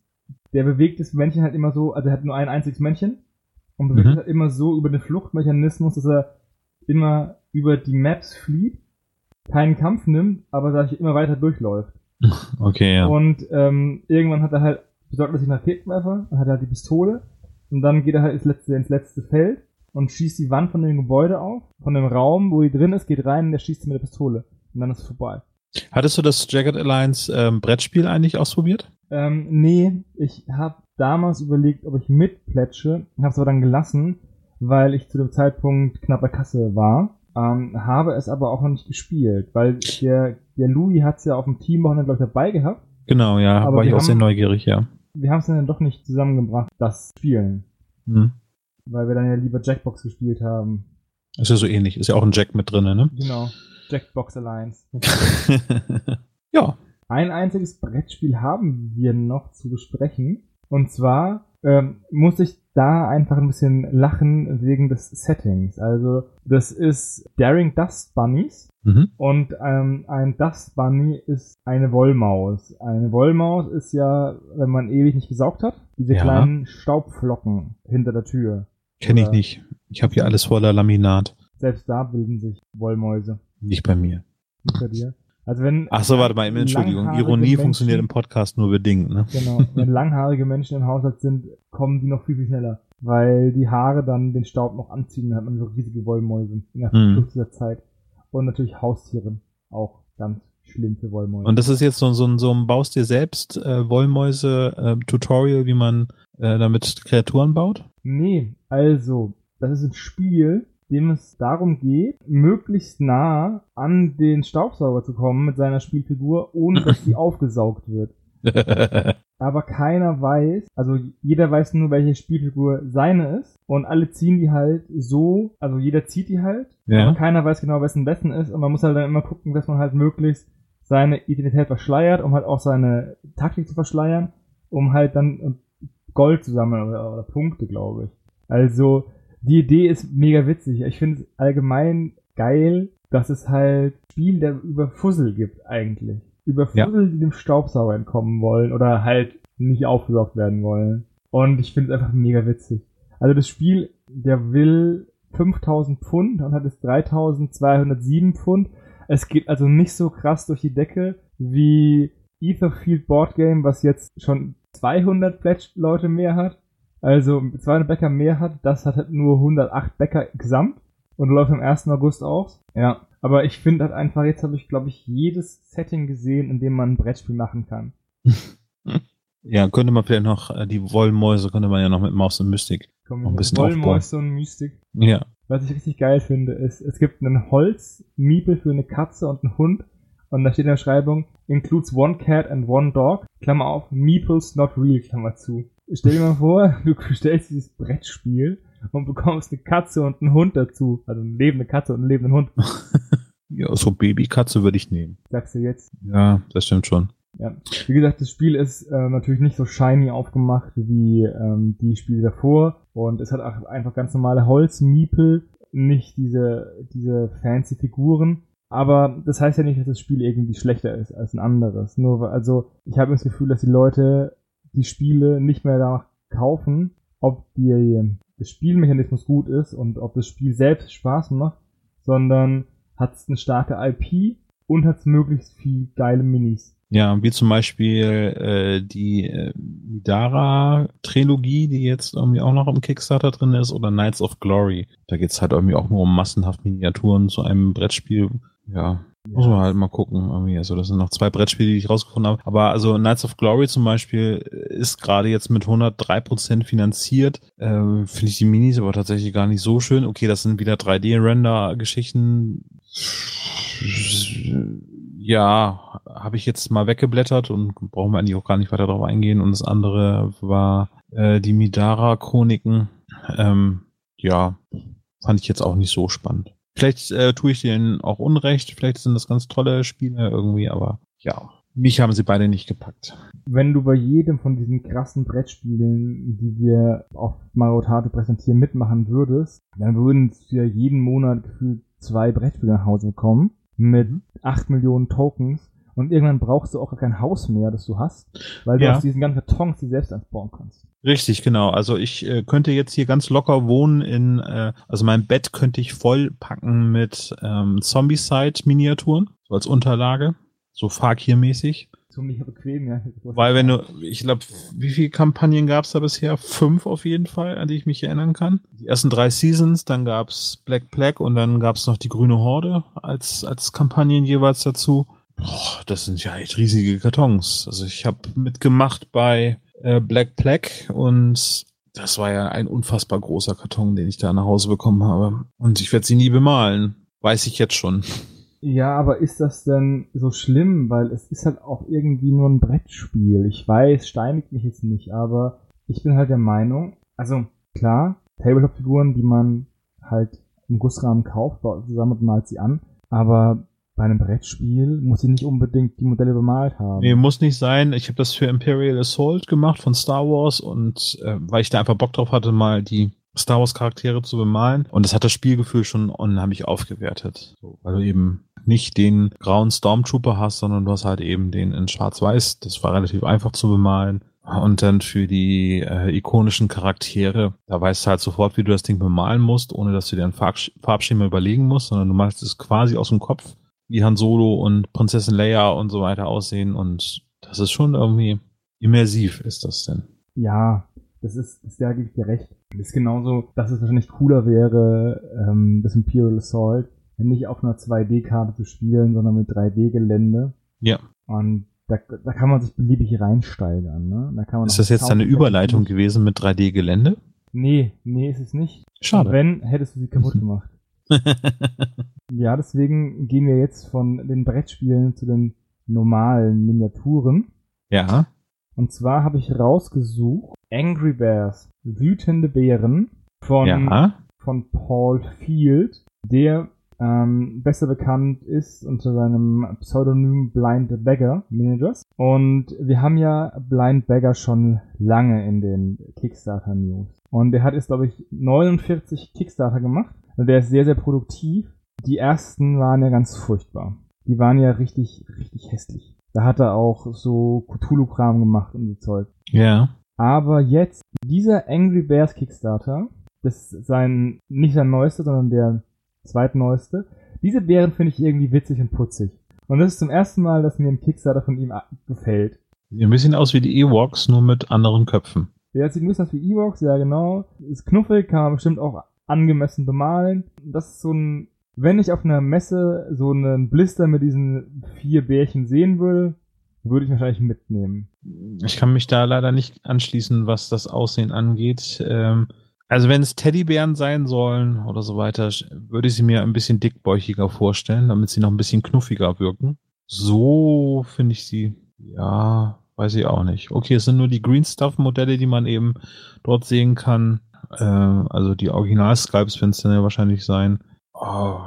der bewegt das Männchen halt immer so, also er hat nur ein einziges Männchen und bewegt Mhm. es halt immer so über den Fluchtmechanismus, dass er immer über die Maps flieht, keinen Kampf nimmt, aber ich, immer weiter durchläuft. *laughs* Okay, ja. Und ähm, irgendwann hat er halt, besorgt er sich einen Raketenwerfer, dann hat er halt die Pistole und dann geht er halt ins letzte, ins letzte Feld und schießt die Wand von dem Gebäude auf, von dem Raum, wo die drin ist, geht rein und er schießt sie mit der Pistole. Und dann ist es vorbei. Hattest du das Jagged Alliance ähm, Brettspiel eigentlich ausprobiert? Ähm, nee, ich habe damals überlegt, ob ich mitplätsche, habe es aber dann gelassen, weil ich zu dem Zeitpunkt knapp bei Kasse war. Ähm, habe es aber auch noch nicht gespielt, weil der, der Louis hat's ja auf dem Teamwochenende, glaube ich, dabei gehabt. Genau, ja, Aber war ich auch sehr neugierig, ja. Wir haben es dann doch nicht zusammengebracht, das Spielen. Hm. Weil wir dann ja lieber Jackbox gespielt haben. Ist ja so ähnlich. Ist ja auch ein Jack mit drin, ne? Genau. Jackbox Alliance. *laughs* ja. Ein einziges Brettspiel haben wir noch zu besprechen. Und zwar ähm, muss ich da einfach ein bisschen lachen wegen des Settings. Also das ist Daring Dust Bunnies. Mhm. Und ähm, ein Dust Bunny ist eine Wollmaus. Eine Wollmaus ist ja, wenn man ewig nicht gesaugt hat, diese Ja. kleinen Staubflocken hinter der Tür. Kenne ich nicht. Ich habe hier alles voller Laminat. Selbst da bilden sich Wollmäuse. Nicht bei mir. Nicht bei dir. Also wenn Ach so, warte mal, Entschuldigung. Ironie Menschen- funktioniert im Podcast nur bedingt, ne? Genau. Wenn langhaarige Menschen im Haushalt sind, kommen die noch viel, viel schneller. Weil die Haare dann den Staub noch anziehen, dann hat man so riesige Wollmäuse in der Mhm. kürzester Zeit. Und natürlich Haustiere. Auch ganz schlimm für Wollmäuse. Und das ist jetzt so, so, ein- so ein Baust dir selbst äh, Wollmäuse-Tutorial, wie man äh, damit Kreaturen baut? Nee, also, das ist ein Spiel, dem es darum geht, möglichst nah an den Staubsauger zu kommen mit seiner Spielfigur, ohne dass sie *laughs* aufgesaugt wird. *laughs* Aber keiner weiß, also jeder weiß nur, welche Spielfigur seine ist. Und alle ziehen die halt so, also jeder zieht die halt. Aber ja. keiner weiß genau, wessen wessen ist. Und man muss halt dann immer gucken, dass man halt möglichst seine Identität verschleiert, um halt auch seine Taktik zu verschleiern, um halt dann Gold zu sammeln oder, oder Punkte, glaube ich. Also, die Idee ist mega witzig. Ich finde es allgemein geil, dass es halt Spiel der über Fussel gibt, eigentlich. Über Ja. Fussel, die dem Staubsauger entkommen wollen oder halt nicht aufgesaugt werden wollen. Und ich finde es einfach mega witzig. Also das Spiel, der will 5000 Pfund und hat jetzt 3207 Pfund. Es geht also nicht so krass durch die Decke wie Etherfield Board Game, was jetzt schon 200 Pledged Leute mehr hat. Also 200 Bäcker mehr hat, das hat halt nur 108 Bäcker gesamt und läuft am 1. August aus. Ja, aber ich finde halt einfach, jetzt habe ich, glaube ich, jedes Setting gesehen, in dem man ein Brettspiel machen kann. *laughs* Ja, könnte man vielleicht noch, äh, die Wollmäuse könnte man ja noch mit Maus und Mystik Komm, Noch ein bisschen Wollmäuse und Mystik. Ja. Was ich richtig geil finde, ist, es gibt einen Holzmiepel für eine Katze und einen Hund. Und da steht in der Beschreibung, includes one cat and one dog, Klammer auf, Meeples not real, Klammer zu. Stell dir mal vor, du stellst dieses Brettspiel und bekommst eine Katze und einen Hund dazu. Also eine lebende Katze und einen lebenden Hund. *laughs* Ja, so Babykatze würde ich nehmen. Sagst du jetzt. Ja, das stimmt schon. Ja. Wie gesagt, das Spiel ist äh, natürlich nicht so shiny aufgemacht wie ähm, die Spiele davor. Und es hat auch einfach ganz normale Holzmiepel, nicht diese, diese fancy Figuren. Aber das heißt ja nicht, dass das Spiel irgendwie schlechter ist als ein anderes. Nur, also, ich habe das Gefühl, dass die Leute die Spiele nicht mehr danach kaufen, ob die, der Spielmechanismus gut ist und ob das Spiel selbst Spaß macht, sondern hat es eine starke IP und hat möglichst viel geile Minis. Ja, wie zum Beispiel äh, die äh, Midara-Trilogie, die jetzt irgendwie auch noch im Kickstarter drin ist, oder Knights of Glory. Da geht's halt irgendwie auch nur um massenhaft Miniaturen zu einem Brettspiel. Ja, muss man halt mal gucken. Irgendwie. Also das sind noch zwei Brettspiele, die ich rausgefunden habe. Aber also Knights of Glory zum Beispiel ist gerade jetzt mit 103% finanziert. Äh, Finde ich die Minis aber tatsächlich gar nicht so schön. Okay, das sind wieder 3D-Render-Geschichten. Ja, habe ich jetzt mal weggeblättert und brauchen wir eigentlich auch gar nicht weiter darauf eingehen. Und das andere war äh, die Midara-Chroniken. Ähm, ja, fand ich jetzt auch nicht so spannend. Vielleicht äh, tue ich denen auch Unrecht, vielleicht sind das ganz tolle Spiele irgendwie, aber ja, mich haben sie beide nicht gepackt. Wenn du bei jedem von diesen krassen Brettspielen, die wir auf Marotate präsentieren, mitmachen würdest, dann würden wir jeden Monat gefühlt zwei Brettspiele nach Hause bekommen mit acht Millionen Tokens und irgendwann brauchst du auch kein Haus mehr, das du hast, weil du Ja. aus diesen ganzen Kartons die selbst ansbauen kannst. Richtig, genau. Also ich äh, könnte jetzt hier ganz locker wohnen in, äh, also mein Bett könnte ich voll packen mit ähm, Zombie-Side-Miniaturen, so als Unterlage, so Fakir-mäßig. Ziemlich bequem, ja. Weil wenn du, ich glaube, wie viele Kampagnen gab es da bisher? Fünf auf jeden Fall, an die ich mich erinnern kann. Die ersten drei Seasons, dann gab's Black Plague und dann gab's noch die Grüne Horde als, als Kampagnen jeweils dazu. Boah, das sind ja echt riesige Kartons. Also ich habe mitgemacht bei äh, Black Plague und das war ja ein unfassbar großer Karton, den ich da nach Hause bekommen habe. Und ich werde sie nie bemalen. Weiß ich jetzt schon. Ja, aber ist das denn so schlimm? Weil es ist halt auch irgendwie nur ein Brettspiel. Ich weiß, steinigt mich jetzt nicht, aber ich bin halt der Meinung, also klar, Tabletop-Figuren, die man halt im Gussrahmen kauft, baut zusammen und malt sie an, aber bei einem Brettspiel muss ich nicht unbedingt die Modelle bemalt haben. Nee, muss nicht sein. Ich habe das für Imperial Assault gemacht von Star Wars und äh, weil ich da einfach Bock drauf hatte, mal die Star Wars Charaktere zu bemalen. Und das hat das Spielgefühl schon unheimlich aufgewertet. So, weil du eben nicht den grauen Stormtrooper hast, sondern du hast halt eben den in Schwarz-Weiß. Das war relativ einfach zu bemalen. Und dann für die äh, ikonischen Charaktere, da weißt du halt sofort, wie du das Ding bemalen musst, ohne dass du dir ein Farb Farbschema überlegen musst, sondern du machst es quasi aus dem Kopf, wie Han Solo und Prinzessin Leia und so weiter aussehen. Und das ist schon irgendwie immersiv, ist das denn. Ja, das ist, das, da gebe ich dir recht. Das ist genauso, dass es wahrscheinlich cooler wäre, ähm, das Imperial Assault, nicht auf einer 2D-Karte zu spielen, sondern mit 3D-Gelände. Ja. Und da, da kann man sich beliebig reinsteigern, ne? Da kann man Ist das jetzt eine Überleitung gewesen mit 3D-Gelände? Nee, nee, ist es nicht. Schade. Wenn, hättest du sie kaputt gemacht. *laughs* Ja, deswegen gehen wir jetzt von den Brettspielen zu den normalen Miniaturen. ja. Und zwar habe ich rausgesucht Angry Bears, wütende Bären von, Ja. von Paul Field, der ähm, besser bekannt ist unter seinem Pseudonym Blind Beggar Managers. Und wir haben ja Blind Beggar schon lange in den Kickstarter News. Und der hat jetzt, glaube ich, 49 Kickstarter gemacht. Und der ist sehr, sehr produktiv. Die ersten waren ja ganz furchtbar. Die waren ja richtig, richtig hässlich. Da hat er auch so Cthulhu-Kram gemacht und so Zeug. Ja. Aber jetzt, dieser Angry Bears Kickstarter, das ist sein, nicht sein neuester, sondern der zweitneueste. Diese Bären finde ich irgendwie witzig und putzig. Und das ist zum ersten Mal, dass mir ein Kickstarter von ihm gefällt. Sieht ein bisschen aus wie die Ewoks, nur mit anderen Köpfen. Ja, sieht ein bisschen aus wie Evox, ja genau. Ist knuffig, kann man bestimmt auch angemessen bemalen. Das ist so ein, wenn ich auf einer Messe so einen Blister mit diesen vier Bärchen sehen würde, würde ich wahrscheinlich mitnehmen. Ich kann mich da leider nicht anschließen, was das Aussehen angeht. Ähm, also wenn es Teddybären sein sollen oder so weiter, würde ich sie mir ein bisschen dickbäuchiger vorstellen, damit sie noch ein bisschen knuffiger wirken. So finde ich sie, ja, weiß ich auch nicht. Okay, es sind nur die Green Stuff Modelle, die man eben dort sehen kann. Äh, also die Original-Skypes werden es dann ja wahrscheinlich sein. Oh,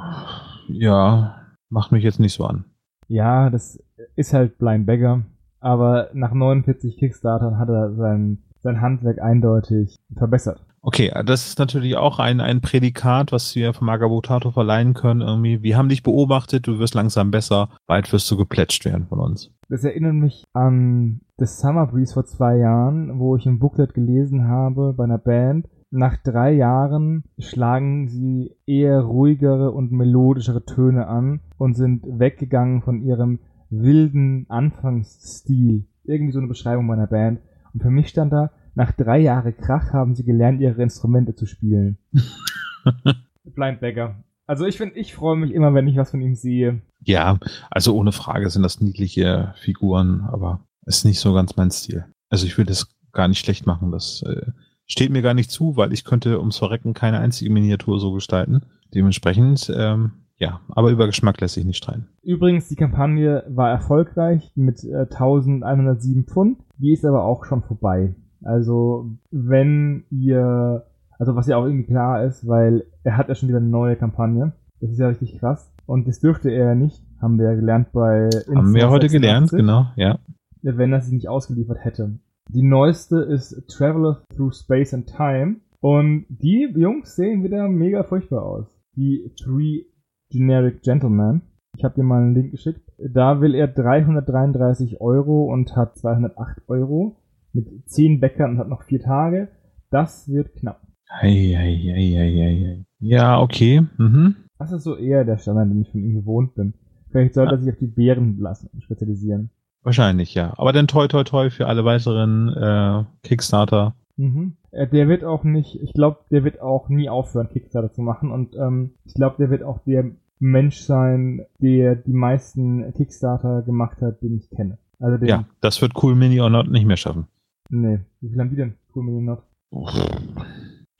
ja, macht mich jetzt nicht so an. Ja, das ist halt Blind Beggar. Aber nach 49 Kickstartern hat er sein, sein Handwerk eindeutig verbessert. Okay, das ist natürlich auch ein, ein Prädikat, was wir von Magabotato verleihen können. Irgendwie, wir haben dich beobachtet, du wirst langsam besser, bald wirst du geplätscht werden von uns. Das erinnert mich an The Summer Breeze vor zwei Jahren, wo ich ein Booklet gelesen habe bei einer Band. Nach drei Jahren schlagen sie eher ruhigere und melodischere Töne an und sind weggegangen von ihrem wilden Anfangsstil. Irgendwie so eine Beschreibung meiner Band. Und für mich stand da, nach drei Jahren Krach haben sie gelernt, ihre Instrumente zu spielen. *laughs* Blind Beggar. Also ich finde, ich freue mich immer, wenn ich was von ihm sehe. Ja, also ohne Frage sind das niedliche Figuren, aber ist nicht so ganz mein Stil. Also ich will das gar nicht schlecht machen. Das äh, steht mir gar nicht zu, weil ich könnte ums Verrecken keine einzige Miniatur so gestalten. Dementsprechend ähm, ja, aber über Geschmack lässt sich nicht streiten. Übrigens, die Kampagne war erfolgreich mit äh, 1107 Pfund. Die ist aber auch schon vorbei. Also, wenn ihr, also was ja auch irgendwie klar ist, weil er hat ja schon wieder eine neue Kampagne. Das ist ja richtig krass. Und das dürfte er ja nicht, haben wir ja gelernt bei Instant Haben wir heute 86, gelernt, genau, ja. Wenn er sie nicht ausgeliefert hätte. Die neueste ist Traveler Through Space and Time. Und die Jungs sehen wieder mega furchtbar aus. Die Three Generic Gentleman. Ich habe dir mal einen Link geschickt. Da will er 333 Euro und hat 208 Euro mit 10 Bäckern und hat noch 4 Tage. Das wird knapp. Ei, ei, ei, ei, ei. Ja, okay. Mhm. Das ist so eher der Standard, den ich von ihm gewohnt bin. Vielleicht sollte er sich auf die Bären lassen, spezialisieren. Wahrscheinlich, ja. Aber dann toi toi toi für alle weiteren äh, Kickstarter. Mhm. Äh, der wird auch nicht, ich glaube, der wird auch nie aufhören, Kickstarter zu machen. Und ähm, ich glaube, der wird auch der Mensch sein, der die meisten Kickstarter gemacht hat, den ich kenne. Also den, ja, das wird Cool Mini or Not nicht mehr schaffen. Nee, wie viel haben die denn, Cool Mini or Not?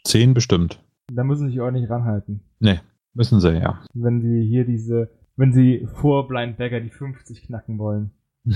Zehn bestimmt. Da müssen sie sich auch nicht ranhalten. Nee, müssen sie, ja. Wenn sie hier diese, wenn sie vor Blind Bagger die 50 knacken wollen. *laughs*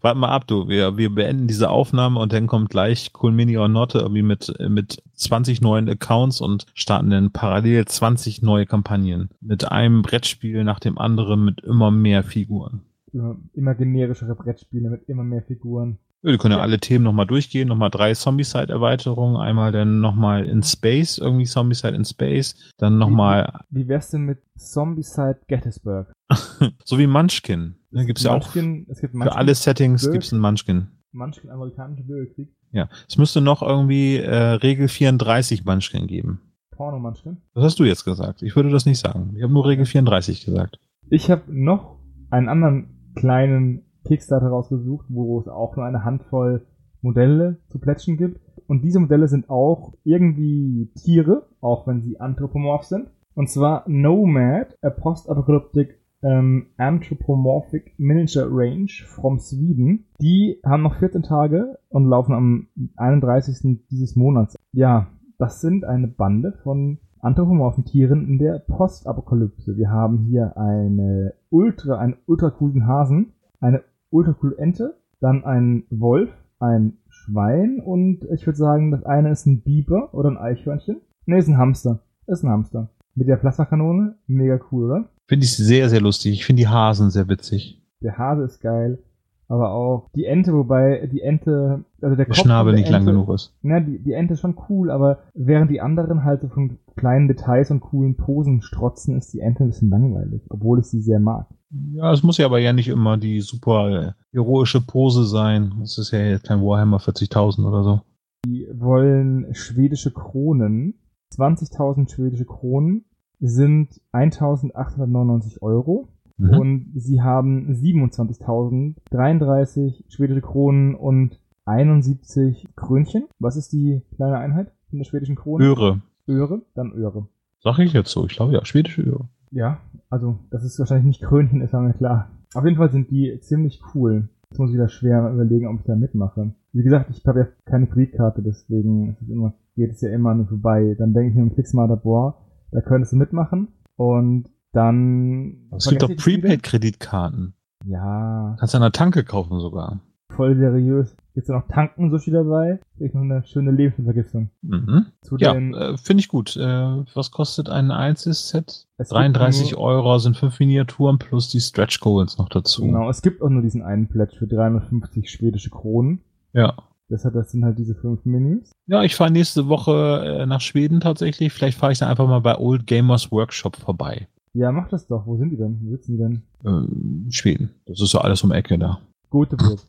Warte mal ab, du. Wir, wir beenden diese Aufnahme und dann kommt gleich Cool Mini or Not irgendwie mit, mit 20 neuen Accounts und starten dann parallel 20 neue Kampagnen. Mit einem Brettspiel nach dem anderen mit immer mehr Figuren. Immer, immer generischere Brettspiele mit immer mehr Figuren. Wir können ja, alle Themen nochmal durchgehen, nochmal drei Zombie-Side-Erweiterungen, einmal dann nochmal in Space, irgendwie Zombie-Side in Space, dann nochmal. Wie, wie wär's denn mit Zombie-Side Gettysburg? *laughs* so wie Munchkin. Da gibt's ja auch. Es gibt Munchkin, für alle Settings Bürg, gibt's einen Munchkin. Munchkin, amerikanische Bürgerkrieg. Ja. Es müsste noch irgendwie äh, Regel 34 Munchkin geben. Porno Munchkin? Das hast du jetzt gesagt. Ich würde das nicht sagen. Ich habe nur Regel 34 gesagt. Ich habe noch einen anderen kleinen Kickstarter rausgesucht, wo es auch nur eine Handvoll Modelle zu plätschen gibt. Und diese Modelle sind auch irgendwie Tiere, auch wenn sie anthropomorph sind. Und zwar Nomad, a Post-Apocalyptic ähm, Anthropomorphic Miniature Range from Sweden. Die haben noch 14 Tage und laufen am 31. dieses Monats. Ja, das sind eine Bande von anthropomorphen Tieren in der Postapokalypse. Wir haben hier eine ultra, einen ultra coolen Hasen, eine ultra coole Ente, dann ein Wolf, ein Schwein und ich würde sagen, das eine ist ein Biber oder ein Eichhörnchen. Ne, ist ein Hamster. Ist ein Hamster. Mit der Plasmakanone. Mega cool, oder? Finde ich sehr, sehr lustig. Ich finde die Hasen sehr witzig. Der Hase ist geil. Aber auch die Ente, wobei die Ente, also der, der Schnabel nicht Ente, lang genug ist. Na, die, die Ente ist schon cool, aber während die anderen halt so von kleinen Details und coolen Posen strotzen, ist die Ente ein bisschen langweilig, obwohl ich sie sehr mag. Ja, es muss ja aber ja nicht immer die super heroische Pose sein. Es ist ja jetzt kein Warhammer 40.000 oder so. Die wollen schwedische Kronen, 20.000 schwedische Kronen sind 1.899 Euro. Mhm. Und sie haben 27.033 schwedische Kronen und 71 Krönchen. Was ist die kleine Einheit in der schwedischen Krone? Öre. Öre, dann Öre. Sag ich jetzt so. Ich glaube ja, schwedische Öre. Ja, also das ist wahrscheinlich nicht Krönchen, ist mir klar. Auf jeden Fall sind die ziemlich cool. Jetzt muss ich wieder schwer überlegen, ob ich da mitmache. Wie gesagt, ich habe ja keine Kreditkarte, deswegen ist es immer, geht es ja immer mir vorbei. Dann denke ich mir im Klicksmarter, boah, da könntest du mitmachen. Und dann. Es gibt doch. Prepaid-Kreditkarten. Ja, Kannst du an der Tanke kaufen sogar. voll seriös. Gibt's da noch Tanken-Sushi dabei? Krieg noch eine schöne Lebensmittelvergiftung. Mhm. Zu Ja, äh, finde ich gut. Äh, was kostet ein Einzelset? es gibt 33 nur, Euro sind fünf Miniaturen plus die Stretch Goals noch dazu. Genau, es gibt auch nur diesen einen Pledge für 350 schwedische Kronen. Ja. Deshalb, das sind halt diese fünf Minis. Ja, ich fahre nächste Woche äh, nach Schweden tatsächlich. Vielleicht fahre ich dann einfach mal bei Old Gamers Workshop vorbei. Ja, mach das doch. Wo sind die denn? Wo sitzen die denn? Äh, Schweden. Das ist ja alles um Ecke da. Göteborg.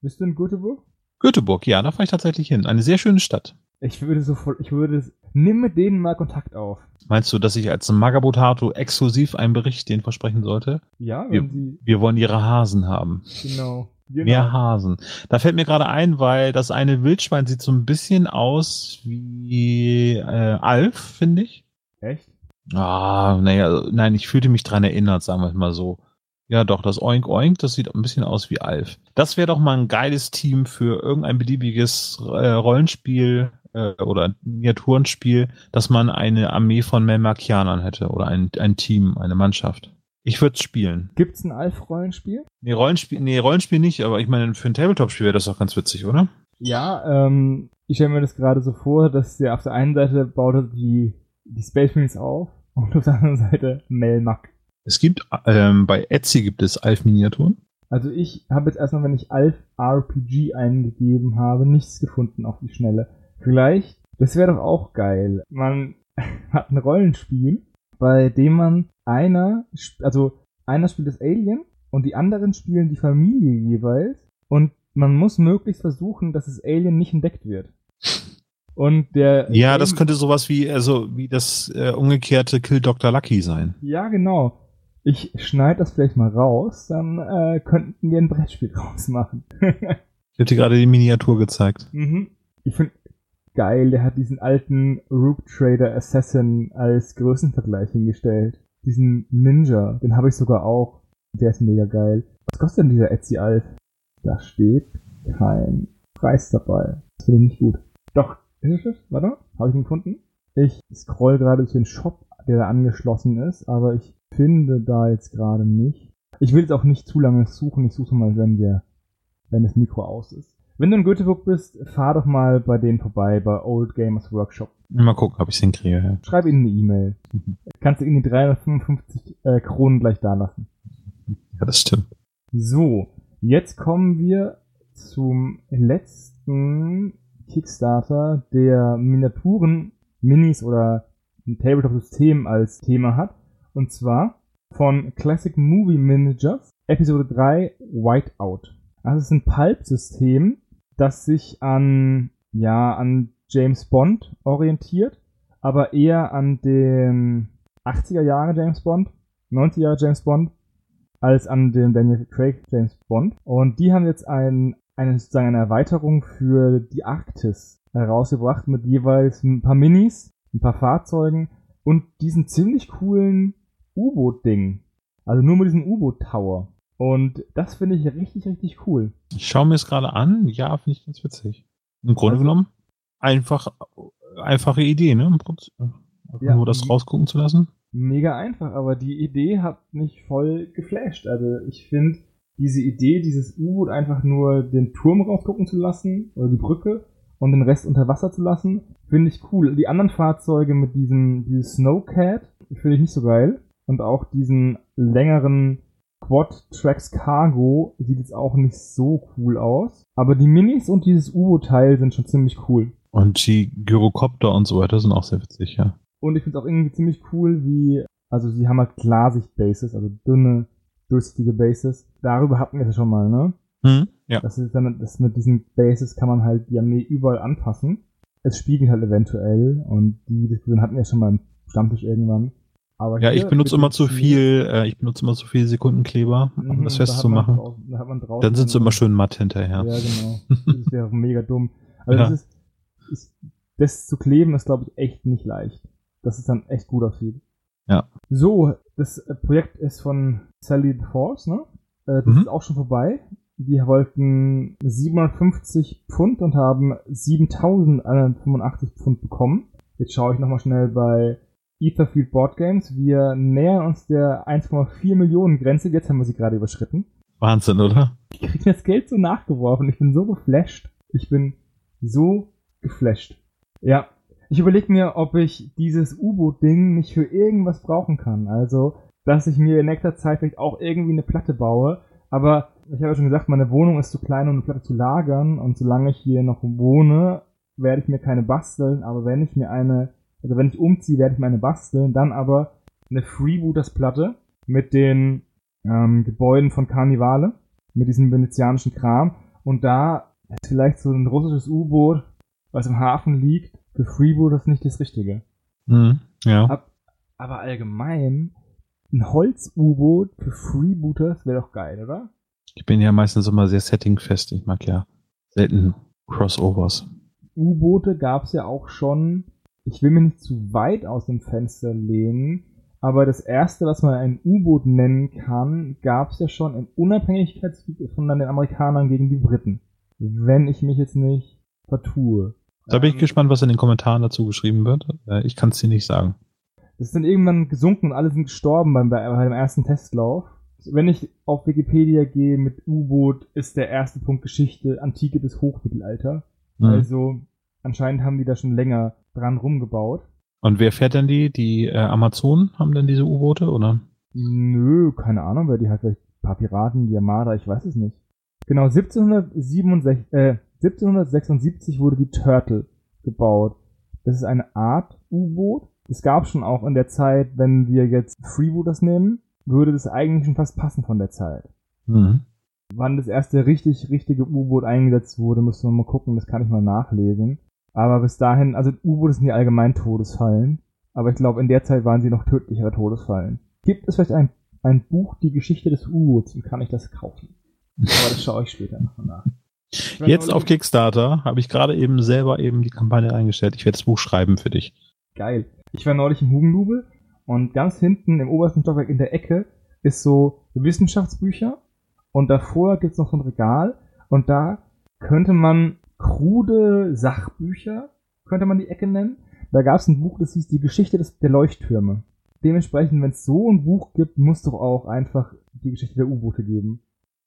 Bist du in Göteborg? Göteborg, ja, da fahre ich tatsächlich hin. Eine sehr schöne Stadt. Ich würde so voll, ich würde, nimm mit denen mal Kontakt auf. Meinst du, dass ich als Magabotato exklusiv einen Bericht denen versprechen sollte? Ja, wenn sie, Wir wollen ihre Hasen haben. genau. genau. Mehr Hasen. Da fällt mir gerade ein, weil das eine Wildschwein sieht so ein bisschen aus wie äh, Alf, finde ich. Echt? Ah, naja, nein, ich fühlte mich dran erinnert, sagen wir es mal so. Ja, doch, das Oink Oink, das sieht ein bisschen aus wie Alf. Das wäre doch mal ein geiles Team für irgendein beliebiges äh, Rollenspiel äh, oder Miniaturenspiel, dass man eine Armee von Melmakianern hätte oder ein, ein Team, eine Mannschaft. Ich würde spielen. Gibt's ein Alf-Rollenspiel? Nee, Rollenspiel, nee, Rollenspiel nicht, aber ich meine, für ein Tabletop-Spiel wäre das doch ganz witzig, oder? Ja, ähm, ich stelle mir das gerade so vor, dass der auf der einen Seite baut er die, die Space Marines auf und auf der anderen Seite Melmac. Es gibt, ähm, bei Etsy gibt es Alf-Miniaturen. Also ich habe jetzt erstmal, wenn ich Alf RPG eingegeben habe, nichts gefunden auf die Schnelle. Vielleicht, das wäre doch auch geil. Man *laughs* hat ein Rollenspiel, bei dem man einer, also einer spielt das Alien und die anderen spielen die Familie jeweils und man muss möglichst versuchen, dass das Alien nicht entdeckt wird. Und der Ja, das könnte sowas wie, also, wie das äh, umgekehrte Kill Dr. Lucky sein. Ja, genau. Ich schneide das vielleicht mal raus, dann äh, könnten wir ein Brettspiel *laughs* draus machen. Ich habe dir gerade die Miniatur gezeigt. Mhm. Ich finde geil, der hat diesen alten Rook Trader Assassin als Größenvergleich hingestellt. Diesen Ninja, den habe ich sogar auch. Der ist mega geil. Was kostet denn dieser Etsy Alf? Da steht kein Preis dabei. Das finde ich nicht gut. Doch, ist es? Warte, habe ich ihn gefunden? Ich scroll gerade durch den Shop, der da angeschlossen ist, aber ich finde da jetzt gerade nicht. Ich will jetzt auch nicht zu lange suchen. Ich suche mal, wenn wir, wenn das Mikro aus ist. Wenn du in Göteborg bist, fahr doch mal bei denen vorbei, bei Old Gamers Workshop. Mal gucken, ob ich es hinkriege. Ja. Schreib ihnen eine E-Mail. Kannst du ihnen die 355 äh, Kronen gleich da lassen. ja, das stimmt. So, jetzt kommen wir zum letzten Kickstarter, der Miniaturen, Minis oder ein Tabletop-System als Thema hat. Und zwar von Classic Movie Managers, Episode 3, Whiteout. Das ist ein Pulp-System, das sich an, ja, an James Bond orientiert, aber eher an den 80er Jahre James Bond, 90er Jahre James Bond, als an den Daniel Craig James Bond. Und die haben jetzt ein, eine, sozusagen eine Erweiterung für die Arktis herausgebracht mit jeweils ein paar Minis, ein paar Fahrzeugen und diesen ziemlich coolen U-Boot-Ding. Also nur mit diesem U-Boot-Tower. Und das finde ich richtig, richtig cool. Ich schaue mir es gerade an. Ja, finde ich ganz witzig. Im Grunde Also- genommen, einfach, einfache Idee, ne? Ja. nur das rausgucken zu lassen. Mega einfach, aber die Idee hat mich voll geflasht. Also ich finde diese Idee, dieses U-Boot einfach nur den Turm rausgucken zu lassen oder die Brücke und den Rest unter Wasser zu lassen, finde ich cool. Die anderen Fahrzeuge mit diesem dieses Snowcat finde ich nicht so geil und auch diesen längeren Quad Tracks Cargo sieht jetzt auch nicht so cool aus. Aber die Minis und dieses U-Boot-Teil sind schon ziemlich cool. Und die Gyrocopter und so weiter sind auch sehr witzig, ja. Und ich finde es auch irgendwie ziemlich cool, wie, also sie haben halt Klarsicht-Bases, also dünne, durchsichtige Bases. Darüber hatten wir es ja schon mal, ne? Hm? Ja. Das ist dann, das mit diesen Bases kann man halt die Armee überall anpassen. Es spiegelt halt eventuell und die Diskussion hatten wir schon mal im Stammtisch irgendwann. Aber Ja, ich benutze immer zu viel, äh, ich benutze immer zu viel Sekundenkleber, um Mhm, das da festzumachen. Da hat man draußen. Dann sind sie immer schön matt hinterher. Ja, genau. *laughs* Das wäre mega dumm. Also Ja. das ist, ist, das zu kleben ist, glaube ich, echt nicht leicht. Das ist dann echt gut aussieht. Ja. So, das äh, Projekt ist von Sally the Force, ne? Äh, Das Mhm. ist auch schon vorbei. Die wollten 750 Pfund und haben 7185 Pfund bekommen. Jetzt schaue ich nochmal schnell bei Etherfield Board Games. Wir nähern uns der 1,4 Millionen Grenze. Jetzt haben wir sie gerade überschritten. Wahnsinn, oder? Die kriegen das Geld so nachgeworfen. Ich bin so geflasht. Ich bin so geflasht. Ja, ich überlege mir, ob ich dieses U-Boot-Ding nicht für irgendwas brauchen kann. Also, dass ich mir in nächster Zeit vielleicht auch irgendwie eine Platte baue. Aber ich habe ja schon gesagt, meine Wohnung ist zu klein, um eine Platte zu lagern. Und solange ich hier noch wohne, werde ich mir keine basteln. Aber wenn ich mir eine, also wenn ich umziehe, werde ich mir eine basteln. Dann aber eine Freebooters-Platte mit den ähm, Gebäuden von Karnivale, mit diesem venezianischen Kram. Und da vielleicht so ein russisches U-Boot, was im Hafen liegt, für Freebooters nicht das Richtige. Mhm. Ja. Ab, aber allgemein, ein Holz-U-Boot für Freebooters wäre doch geil, oder? Ich bin ja meistens immer sehr settingfest. Ich mag ja selten Crossovers. U-Boote gab es ja auch schon, ich will mir nicht zu weit aus dem Fenster lehnen, aber das erste, was man ein U-Boot nennen kann, gab es ja schon im Unabhängigkeitskrieg von den Amerikanern gegen die Briten. Wenn ich mich jetzt nicht vertue. Da bin ich Ähm, gespannt, was in den Kommentaren dazu geschrieben wird. Äh, Ich kann es dir nicht sagen. Das ist dann irgendwann gesunken und alle sind gestorben beim, bei dem ersten Testlauf. Wenn ich auf Wikipedia gehe mit U-Boot, ist der erste Punkt Geschichte Antike bis Hochmittelalter. Mhm. Also anscheinend haben die da schon länger dran rumgebaut. Und wer fährt denn die? Die äh, Amazonen haben denn diese U-Boote, oder? Nö, keine Ahnung, wer die hat vielleicht ein paar Piraten, die Armada, ich weiß es nicht. Genau, 1767, äh, 1776 wurde die Turtle gebaut. Das ist eine Art U-Boot. Es gab schon auch in der Zeit, wenn wir jetzt Freebooters nehmen, würde das eigentlich schon fast passen von der Zeit. Mhm. Wann das erste richtig, richtige U-Boot eingesetzt wurde, müssen wir mal gucken, das kann ich mal nachlesen. Aber bis dahin, also U-Boote sind ja allgemein Todesfallen. Aber ich glaube, in der Zeit waren sie noch tödlichere Todesfallen. Gibt es vielleicht ein, ein Buch, die Geschichte des U-Boots, und kann ich das kaufen? Aber das schaue ich später noch nach. Jetzt auf Kickstarter habe ich gerade eben selber eben die Kampagne eingestellt. Ich werde das Buch schreiben für dich. Geil. Ich war neulich im Hugendubel und ganz hinten im obersten Stockwerk in der Ecke ist so Wissenschaftsbücher und davor gibt's noch so ein Regal und da könnte man krude Sachbücher, könnte man die Ecke nennen. Da gab's ein Buch, das hieß Die Geschichte des, der Leuchttürme. Dementsprechend, wenn es so ein Buch gibt, muss doch auch einfach die Geschichte der U-Boote geben.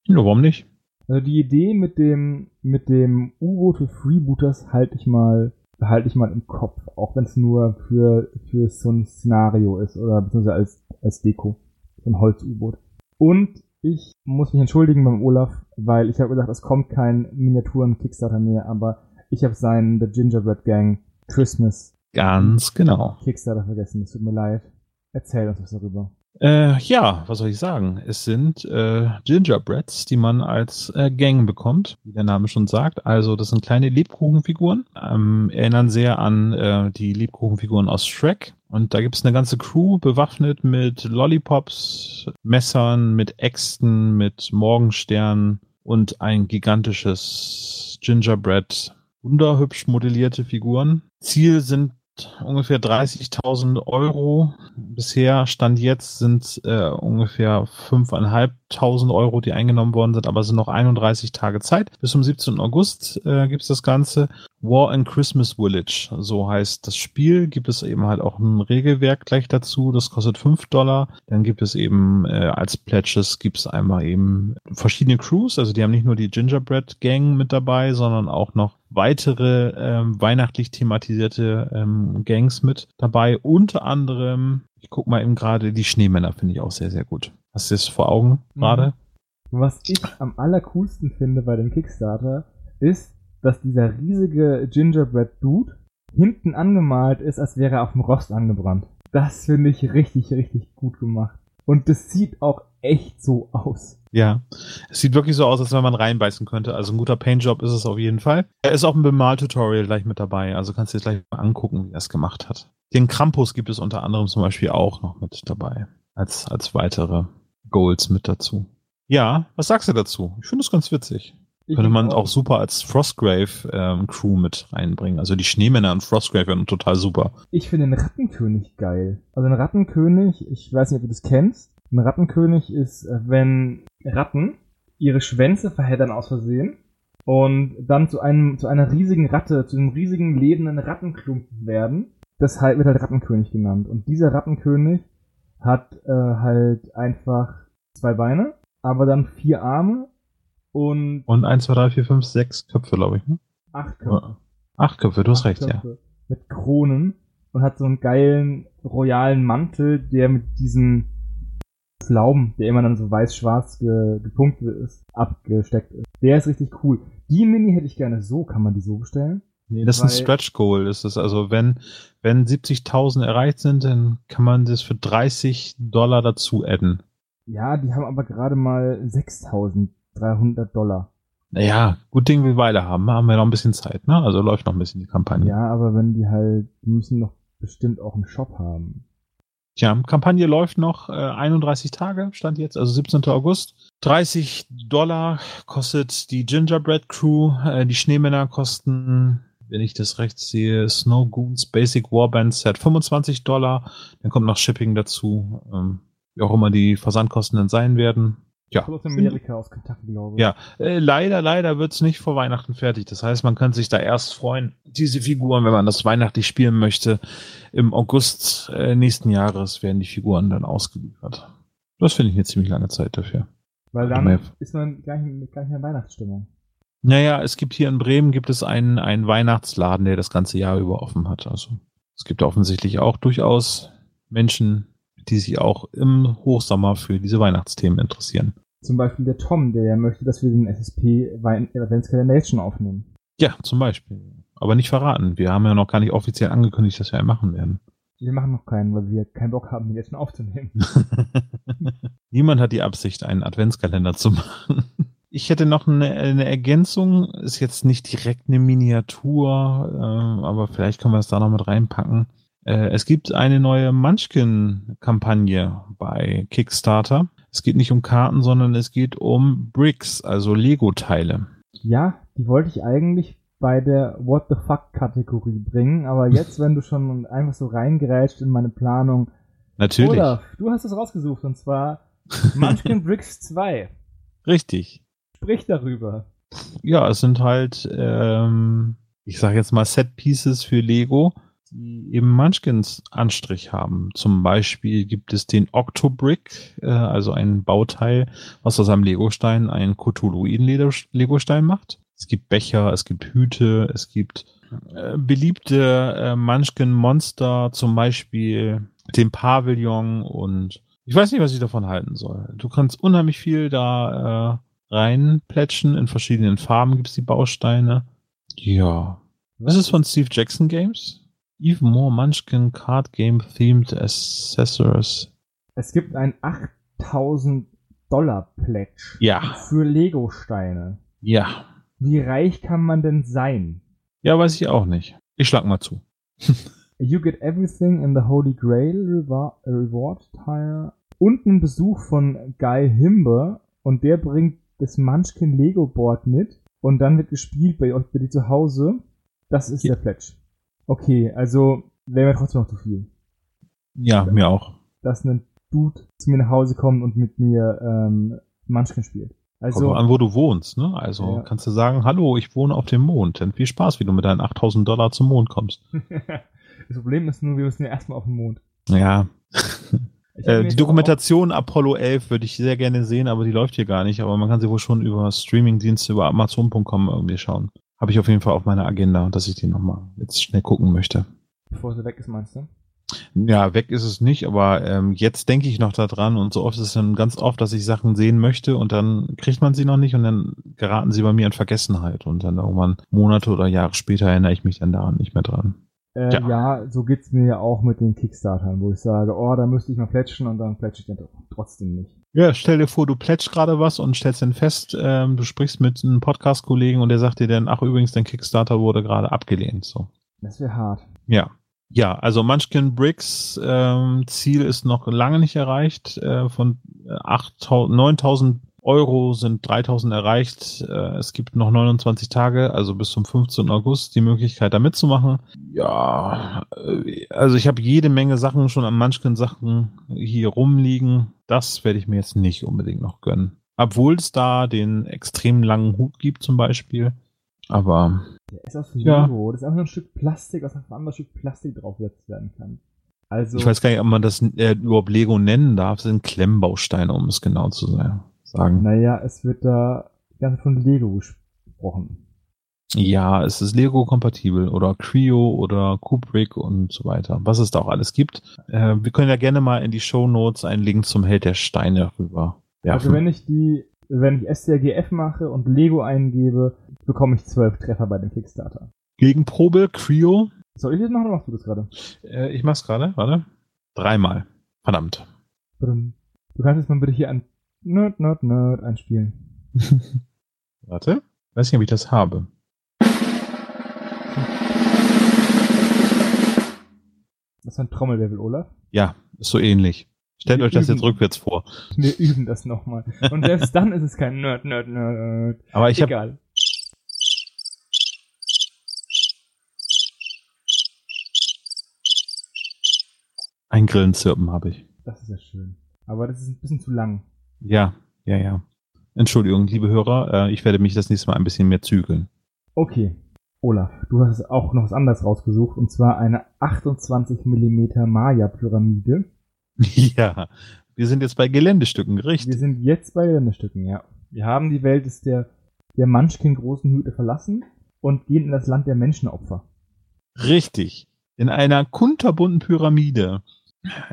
Ja, warum nicht? Also die Idee mit dem, mit dem U-Boot für Freebooters halte ich mal, behalte ich mal im Kopf, auch wenn es nur für, für so ein Szenario ist oder beziehungsweise als, als Deko. So ein Holz-U-Boot. Und ich muss mich entschuldigen beim Olaf, weil ich habe gesagt, es kommt kein Miniaturen-Kickstarter mehr, aber ich habe seinen The Gingerbread Gang Christmas Ganz genau. Kickstarter vergessen. Es tut mir leid. Erzähl uns was darüber. Äh, ja, was soll ich sagen? Es sind äh, Gingerbreads, die man als äh, Gang bekommt, wie der Name schon sagt. Also das sind kleine Lebkuchenfiguren, ähm, erinnern sehr an äh, die Lebkuchenfiguren aus Shrek. Und da gibt es eine ganze Crew bewaffnet mit Lollipops, Messern, mit Äxten, mit Morgensternen und ein gigantisches Gingerbread. Wunderhübsch modellierte Figuren. Ziel sind ungefähr 30.000 Euro. Bisher, Stand jetzt, sind äh, ungefähr 5.500 Euro, die eingenommen worden sind, aber es sind noch 31 Tage Zeit. Bis zum 17. August äh, gibt es das Ganze. War and Christmas Village, so heißt das Spiel. Gibt es eben halt auch ein Regelwerk gleich dazu, das kostet 5 Dollar. Dann gibt es eben äh, als Pledges gibt es einmal eben verschiedene Crews, also die haben nicht nur die Gingerbread Gang mit dabei, sondern auch noch weitere ähm, weihnachtlich thematisierte ähm, Gangs mit dabei. Unter anderem, ich guck mal eben gerade, die Schneemänner finde ich auch sehr, sehr gut. Hast du das vor Augen Mhm. gerade? Was ich am allercoolsten finde bei dem Kickstarter, ist, dass dieser riesige Gingerbread Dude hinten angemalt ist, als wäre er auf dem Rost angebrannt. Das finde ich richtig, richtig gut gemacht. Und das sieht auch echt so aus. Ja. Es sieht wirklich so aus, als wenn man reinbeißen könnte. Also ein guter Paintjob ist es auf jeden Fall. Er ist auch ein Bemal-Tutorial gleich mit dabei. Also kannst du dir gleich mal angucken, wie er es gemacht hat. Den Krampus gibt es unter anderem zum Beispiel auch noch mit dabei. Als, als weitere Goals mit dazu. Ja, was sagst du dazu? Ich finde es ganz witzig. Ich Könnte man auch. super als Frostgrave ähm, Crew mit reinbringen. Also die Schneemänner und Frostgrave wären total super. Ich finde den Rattenkönig geil. Also ein Rattenkönig, ich weiß nicht, ob du das kennst. Ein Rattenkönig ist, äh, wenn Ratten ihre Schwänze verheddern aus Versehen und dann zu einem, zu einer riesigen Ratte, zu einem riesigen lebenden Rattenklumpen werden. Das halt, wird halt Rattenkönig genannt. Und dieser Rattenkönig hat äh, halt einfach zwei Beine, aber dann vier Arme und Und 1, 2, 3, 4, 5, 6 Köpfe, glaube ich. Ne? acht Köpfe. Acht Köpfe, du hast recht, ja. Köpfe Mit Kronen und hat so einen geilen royalen Mantel, der mit diesem Pflaumen, der immer dann so weiß-schwarz ge gepunktet ist, abgesteckt ist. Der ist richtig cool. Die Mini hätte ich gerne so. Kann man die so bestellen? Nee, das ist ein Stretch Goal. Das ist also, wenn, wenn 70.000 erreicht sind, dann kann man das für 30 Dollar dazu adden. Ja, die haben aber gerade mal 6300 Dollar. Naja, gut Ding will Weile haben. Haben wir noch ein bisschen Zeit, ne? Also läuft noch ein bisschen die Kampagne. Ja, aber wenn die halt, die müssen doch bestimmt auch einen Shop haben. Tja, Kampagne läuft noch äh, 31 Tage, stand jetzt, also 17. August. 30 Dollar kostet die Gingerbread Crew. Äh, die Schneemänner kosten, wenn ich das recht sehe, Snow Goons Basic Warband Set 25 Dollar. Dann kommt noch Shipping dazu. Ähm, wie auch immer die Versandkosten dann sein werden. Ja, aus Amerika, aus Kentucky, glaube ich. Ja. äh, leider, leider wird's nicht vor Weihnachten fertig. Das heißt, man kann sich da erst freuen, diese Figuren, wenn man das weihnachtlich spielen möchte. Im August äh, nächsten Jahres werden die Figuren dann ausgeliefert. Das finde ich eine ziemlich lange Zeit dafür. Weil Ja. dann ist man gleich, gleich in der Weihnachtsstimmung. Naja, es gibt hier in Bremen gibt es einen, einen Weihnachtsladen, der das ganze Jahr über offen hat. Also es gibt offensichtlich auch durchaus Menschen, die sich auch im Hochsommer für diese Weihnachtsthemen interessieren. Zum Beispiel der Tom, der ja möchte, dass wir den SSP Adventskalender jetzt schon aufnehmen. Ja, zum Beispiel. Aber nicht verraten. Wir haben ja noch gar nicht offiziell angekündigt, dass wir einen machen werden. Wir machen noch keinen, weil wir keinen Bock haben, den jetzt schon aufzunehmen. *laughs* Niemand hat die Absicht, einen Adventskalender zu machen. Ich hätte noch eine, eine Ergänzung, ist jetzt nicht direkt eine Miniatur, äh, aber vielleicht können wir es da noch mit reinpacken. Äh, es gibt eine neue Munchkin-Kampagne bei Kickstarter. Es geht nicht um Karten, sondern es geht um Bricks, also Lego-Teile. Ja, die wollte ich eigentlich bei der What the fuck Kategorie bringen, aber jetzt, *laughs* wenn du schon einfach so reingerätscht in meine Planung, Natürlich. Olaf, du hast es rausgesucht und zwar *laughs* Munchkin Bricks 2. Richtig. Sprich darüber. Ja, es sind halt, ähm, ich sage jetzt mal Set-Pieces für Lego, die eben Munchkins Anstrich haben. Zum Beispiel gibt es den Octobrick, äh, also ein Bauteil, was aus einem Legostein einen Cthulhuiden Legostein macht. Es gibt Becher, es gibt Hüte, es gibt äh, beliebte äh, Munchkin Monster, zum Beispiel den Pavillon und ich weiß nicht, was ich davon halten soll. Du kannst unheimlich viel da äh, reinplätschen. In verschiedenen Farben gibt's die Bausteine. Ja. Das ist von Steve Jackson Games. Even more Munchkin Card Game Themed Accessors. Es gibt ein 8000 Dollar Pledge Ja. für Lego-Steine. Ja. Wie reich kann man denn sein? Ja, weiß ich auch nicht. Ich schlag mal zu. *laughs* You get everything in the Holy Grail Rewa- Reward Tire und einen Besuch von Guy Himber und der bringt das Munchkin Lego Board mit und dann wird gespielt bei euch bei dir zu Hause. Das ist Ja. der Pledge. Okay, also wäre mir trotzdem noch zu viel. Ja, mir auch. Dass ein Dude zu mir nach Hause kommt und mit mir ähm, Munchkin spielt. Kommt Also drauf an, wo du wohnst, ne? Also Ja. kannst du sagen, hallo, ich wohne auf dem Mond. Dann viel Spaß, wie du mit deinen 8000 Dollar zum Mond kommst. *laughs* das Problem ist nur, wir müssen ja erstmal auf den Mond. Ja. *laughs* Äh, die Dokumentation Apollo 11 würde ich sehr gerne sehen, aber die läuft hier gar nicht. Aber man kann sie wohl schon über Streamingdienste, über Amazon.com irgendwie schauen. Habe ich auf jeden Fall auf meiner Agenda, dass ich die nochmal jetzt schnell gucken möchte. Bevor sie weg ist, meinst du? Ja, weg ist es nicht, aber ähm, jetzt denke ich noch daran und so oft ist es dann ganz oft, dass ich Sachen sehen möchte und dann kriegt man sie noch nicht und dann geraten sie bei mir in Vergessenheit und dann irgendwann Monate oder Jahre später erinnere ich mich dann daran nicht mehr dran. Äh, Ja. ja. so geht's mir ja auch mit den Kickstartern, wo ich sage, oh, da müsste ich mal plätschen und dann plätsche ich dann doch trotzdem nicht. Ja, stell dir vor, du plätschst gerade was und stellst dann fest, ähm, du sprichst mit einem Podcast-Kollegen und der sagt dir dann, ach übrigens, dein Kickstarter wurde gerade abgelehnt. So. Das wäre hart. Ja. Ja, also Munchkin Bricks ähm, Ziel ist noch lange nicht erreicht. Äh, von 8000, 9000 Euro sind 3000 erreicht. Äh, es gibt noch 29 Tage, also bis zum 15. August, die Möglichkeit da mitzumachen. Ja, äh, also ich habe jede Menge Sachen schon an manchen Sachen hier rumliegen. Das werde ich mir jetzt nicht unbedingt noch gönnen. Obwohl es da den extrem langen Hut gibt zum Beispiel. Aber. Der ist aus Lego. Ja. Das ist einfach nur ein Stück Plastik, aus einem anderen Stück Plastik draufgesetzt werden kann. Also. Ich weiß gar nicht, ob man das äh, überhaupt Lego nennen darf. Das sind Klemmbausteine, um es genau zu sagen. Naja, es wird da ganz von Lego gesprochen. Ja, es ist Lego-kompatibel oder Creo oder Kubrick und so weiter. Was es da auch alles gibt. Äh, wir können ja gerne mal in die Show Notes einen Link zum Held der Steine rüber werfen. Also wenn ich die, wenn ich STRGF mache und Lego eingebe, bekomme ich zwölf Treffer bei dem Kickstarter. Gegenprobe, Creo. Soll ich das machen oder machst du das gerade? Äh, ich mach's gerade, warte. Dreimal. Verdammt. Du kannst jetzt mal bitte hier ein Nerd, Nerd, Nerd einspielen. *laughs* warte. Weiß nicht, ob ich das habe. Was ist ein Trommelwirbel, Olaf? Ja, ist so ähnlich. Stellt wir euch das jetzt rückwärts vor. Wir üben das nochmal. Und selbst dann ist es kein Nerd, Nerd, Nerd. Aber ich habe Ein Grillenzirpen habe ich. Das ist ja schön. Aber das ist ein bisschen zu lang. Ja, ja, ja. Entschuldigung, liebe Hörer, äh, ich werde mich das nächste Mal ein bisschen mehr zügeln. Okay. Olaf, du hast auch noch was anderes rausgesucht, und zwar eine 28 mm Maya-Pyramide. *laughs* Ja, wir sind jetzt bei Geländestücken, richtig? Wir sind jetzt bei Geländestücken, ja. Wir haben die Welt des der, der Munchkin großen Hüte verlassen und gehen in das Land der Menschenopfer. Richtig. In einer kunterbunten Pyramide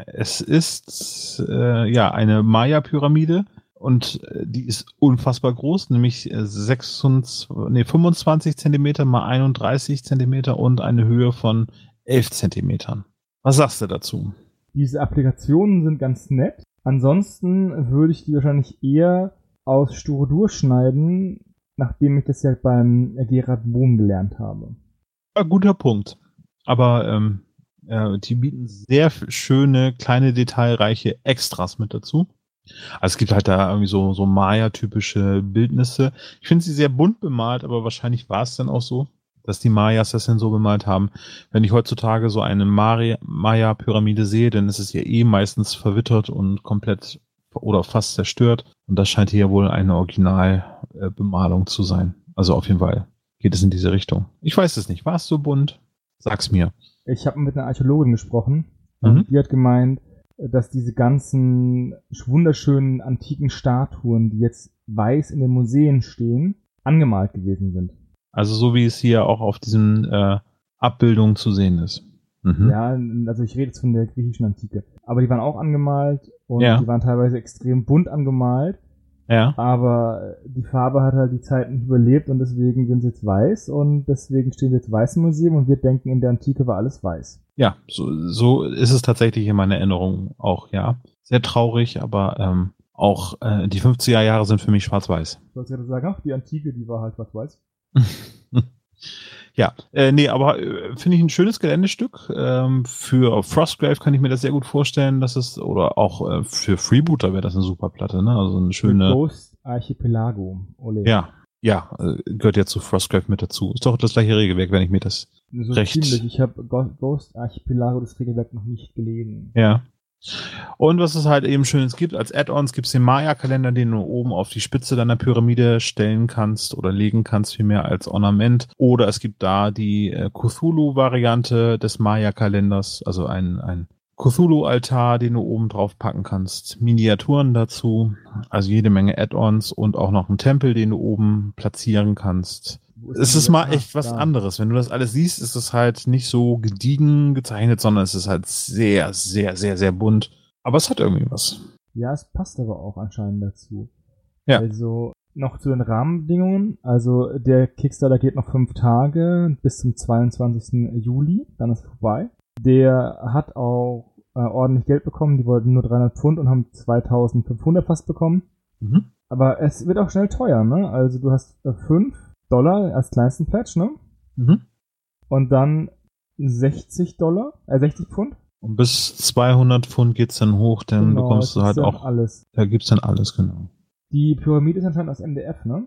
es ist äh, ja eine Maya-Pyramide und äh, die ist unfassbar groß, nämlich 26, äh, nee, 25 Zentimeter mal 31 Zentimeter und eine Höhe von 11 Zentimetern. Was sagst du dazu? Diese Applikationen sind ganz nett. Ansonsten würde ich die wahrscheinlich eher aus Styrodur schneiden, nachdem ich das ja beim Gerard Bohm gelernt habe. Ein guter Punkt. Aber ähm, äh, die bieten sehr schöne, kleine, detailreiche Extras mit dazu. Also es gibt halt da irgendwie so, so Maya-typische Bildnisse. Ich finde sie sehr bunt bemalt, aber wahrscheinlich war es dann auch so, dass die Mayas das dann so bemalt haben. Wenn ich heutzutage so eine Maya-Pyramide sehe, dann ist es ja eh meistens verwittert und komplett oder fast zerstört. Und das scheint hier wohl eine Originalbemalung zu sein. Also auf jeden Fall geht es in diese Richtung. Ich weiß es nicht. War es so bunt? Sag's mir. Ich habe mit einer Archäologin gesprochen. Mhm. Die hat gemeint, dass diese ganzen wunderschönen antiken Statuen, die jetzt weiß in den Museen stehen, angemalt gewesen sind. Also so wie es hier auch auf diesen äh, Abbildungen zu sehen ist. Mhm. Ja, also ich rede jetzt von der griechischen Antike. Aber die waren auch angemalt und ja. die waren teilweise extrem bunt angemalt. Ja. Aber die Farbe hat halt die Zeit nicht überlebt und deswegen sind sie jetzt weiß und deswegen stehen sie jetzt weiß im Museum und wir denken, in der Antike war alles weiß. Ja, so, so ist es tatsächlich in meiner Erinnerung auch, ja. Sehr traurig, aber ähm, auch äh, die 50er Jahre sind für mich schwarz-weiß. Du wolltest ja sagen, ach, die Antike, die war halt schwarz-weiß. *laughs* Ja, äh, nee, aber äh, finde ich ein schönes Geländestück. Ähm, für Frostgrave kann ich mir das sehr gut vorstellen, dass es, oder auch äh, für Freebooter wäre das eine super Platte, ne? Also eine schöne. Ghost Archipelago. Ole. Ja, ja, äh, gehört ja zu Frostgrave mit dazu. Ist doch das gleiche Regelwerk, wenn ich mir das so recht. Ziemlich. Ich habe Ghost Archipelago das Regelwerk noch nicht gelesen. Ja. Und was es halt eben Schönes gibt, als Add-ons gibt es den Maya-Kalender, den du oben auf die Spitze deiner Pyramide stellen kannst oder legen kannst, vielmehr als Ornament. Oder es gibt da die äh, Cthulhu-Variante des Maya-Kalenders, also ein, ein Cthulhu-Altar, den du oben drauf packen kannst. Miniaturen dazu, also jede Menge Add-ons und auch noch einen Tempel, den du oben platzieren kannst es ist mal echt was anderes. Wenn du das alles siehst, ist es halt nicht so gediegen gezeichnet, sondern es ist halt sehr, sehr, sehr, sehr bunt. Aber es hat irgendwie was. Ja, es passt aber auch anscheinend dazu. Ja. Also noch zu den Rahmenbedingungen. Also der Kickstarter geht noch fünf Tage bis zum 22. Juli. Dann ist vorbei. Der hat auch äh, ordentlich Geld bekommen. Die wollten nur 300 Pfund und haben 2500 fast bekommen. Mhm. Aber es wird auch schnell teuer, ne? Also du hast äh, fünf Dollar als kleinsten Pledge, ne? Mhm. Und dann 60 Dollar, äh 60 Pfund. Und bis 200 Pfund geht's dann hoch, dann genau, bekommst du halt auch alles. Da gibt's dann alles, genau. Die Pyramide ist anscheinend aus MDF, ne?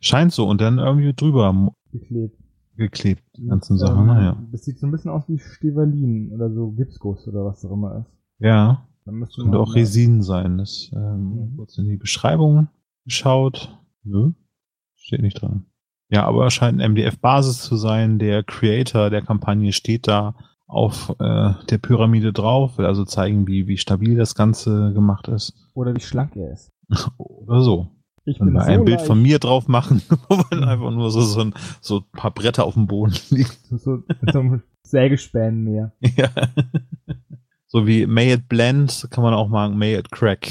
Scheint so und dann irgendwie drüber Geklebt. geklebt, die ganzen Ähm, Sachen, naja. Das sieht so ein bisschen aus wie Stevalin oder so Gipsguss oder was auch immer ist. Ja, Dann müsste könnte auch Resin sein. Das ähm, Mhm. kurz in die Beschreibung geschaut. Nö, steht nicht dran. Ja, aber scheint ein MDF-Basis zu sein. Der Creator der Kampagne steht da auf äh, der Pyramide drauf, will also zeigen, wie, wie stabil das Ganze gemacht ist. Oder wie schlank er ist. *laughs* Oder so. Ich mal so ein Bild leicht, von mir drauf machen, *laughs* wo man einfach nur so, so, ein, so ein paar Bretter auf dem Boden *laughs* liegen. So, so, einem Sägespänen mehr. Ja. So wie May it blend, kann man auch machen, May it crack.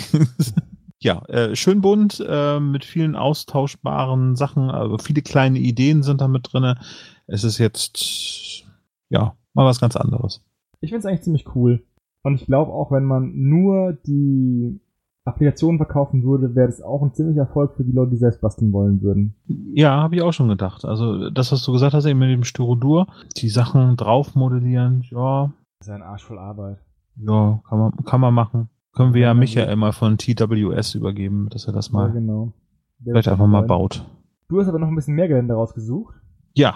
Ja, äh, schön bunt, äh, mit vielen austauschbaren Sachen, also viele kleine Ideen sind da mit drinne. Es ist jetzt, ja, mal was ganz anderes. Ich finde es eigentlich ziemlich cool. Und ich glaube auch, wenn man nur die Applikationen verkaufen würde, wäre das auch ein ziemlicher Erfolg für die Leute, die selbst basteln wollen würden. Ja, habe ich auch schon gedacht. Also das, was du gesagt hast, eben mit dem Styrodur, die Sachen drauf modellieren, ja, Das ist ein Arsch voll Arbeit. ja, kann man, kann man machen. Können wir ja Ja, Michael mal von TWS übergeben, dass er das Ja, mal genau. Der vielleicht einfach mal baut. Du hast aber noch ein bisschen mehr Gelände rausgesucht. Ja,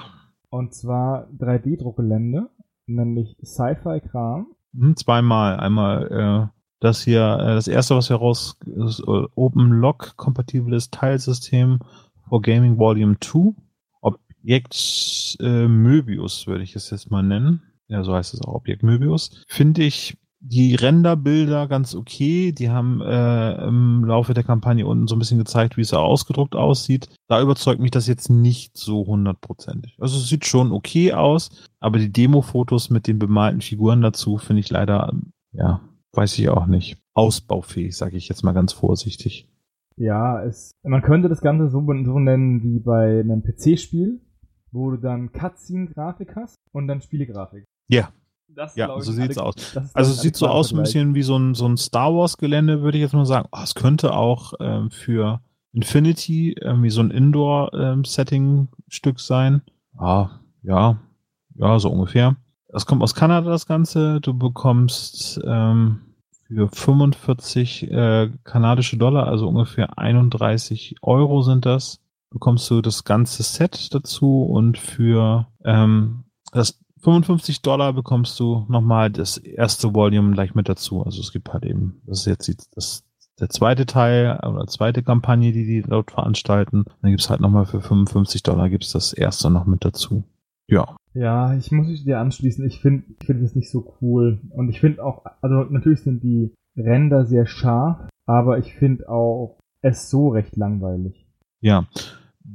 Und zwar 3D-Druckgelände, nämlich Sci-Fi-Kram. Hm, Zweimal. Einmal äh, das hier, äh, das erste, was wir raus ist, äh, OpenLog kompatibles Teilsystem for Gaming Volume 2. Objekt äh, Möbius würde ich es jetzt mal nennen. Ja, so heißt es auch, Objekt Möbius. Finde ich die Renderbilder ganz okay. Die haben äh, im Laufe der Kampagne unten so ein bisschen gezeigt, wie es ausgedruckt aussieht. Da überzeugt mich das jetzt nicht so hundertprozentig. Also es sieht schon okay aus, aber die Demo-Fotos mit den bemalten Figuren dazu finde ich leider, ja, weiß ich auch nicht. Ausbaufähig, sage ich jetzt mal ganz vorsichtig. Ja, es, man könnte das Ganze so, so nennen wie bei einem PC-Spiel, wo du dann Cutscene-Grafik hast und dann Spielegrafik. Ja. Das, Ja, so sieht's adäqu- aus. das ist, Also es sieht so aus ein bisschen wie so ein, so ein Star Wars Gelände, würde ich jetzt mal sagen. Oh, es könnte auch ähm, für Infinity irgendwie so ein Indoor-Setting-Stück sein. Ah, ja, ja, so ungefähr. Das kommt aus Kanada, das Ganze. Du bekommst ähm, für 45 äh, kanadische Dollar, also ungefähr 31 Euro sind das, bekommst du das ganze Set dazu und für ähm, das 55 Dollar bekommst du nochmal das erste Volume gleich mit dazu. Also es gibt halt eben, das ist jetzt die, das, der zweite Teil oder zweite Kampagne, die die dort veranstalten. Dann gibt's halt nochmal für 55 Dollar gibt's das erste noch mit dazu. Ja. Ja, ich muss mich dir anschließen. Ich finde ich finde das nicht so cool. Und ich finde auch, also natürlich sind die Ränder sehr scharf, aber ich finde auch es so recht langweilig. Ja.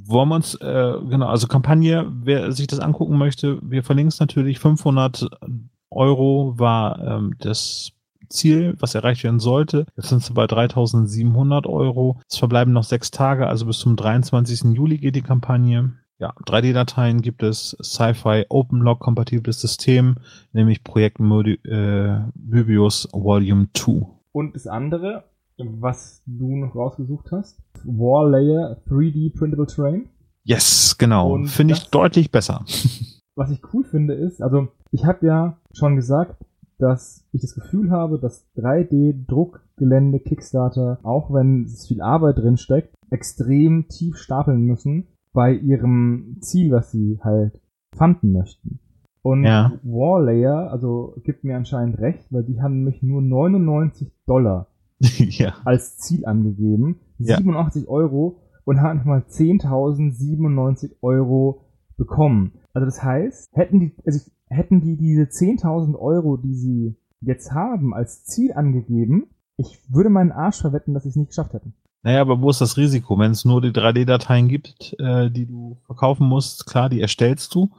Wollen wir uns, äh, genau, also Kampagne, wer sich das angucken möchte, wir verlinken es natürlich. 500 Euro war ähm, das Ziel, was erreicht werden sollte. Jetzt sind es bei 3700 Euro. Es verbleiben noch sechs Tage, also bis zum 23. Juli geht die Kampagne. Ja, 3D-Dateien gibt es, Sci-Fi OpenLog kompatibles System, nämlich Projekt äh, Möbius Volume 2. Und das andere, was du noch rausgesucht hast, War Layer 3D Printable Terrain. Yes, genau. Finde ich deutlich besser. *laughs* Was ich cool finde ist, also ich habe ja schon gesagt, dass ich das Gefühl habe, dass 3D-Druckgelände Kickstarter, auch wenn es viel Arbeit drin steckt, extrem tief stapeln müssen bei ihrem Ziel, was sie halt fanden möchten. Und Ja. Warlayer, also gibt mir anscheinend recht, weil die haben nämlich nur 99 Dollar *laughs* ja. als Ziel angegeben, Ja. 87 Euro und haben nochmal 10.097 Euro bekommen. Also das heißt, hätten die, also hätten die diese 10.000 Euro, die sie jetzt haben, als Ziel angegeben, ich würde meinen Arsch verwetten, dass sie es nicht geschafft hätten. Naja, aber wo ist das Risiko? Wenn es nur die 3D-Dateien gibt, äh, die du verkaufen musst, klar, die erstellst du.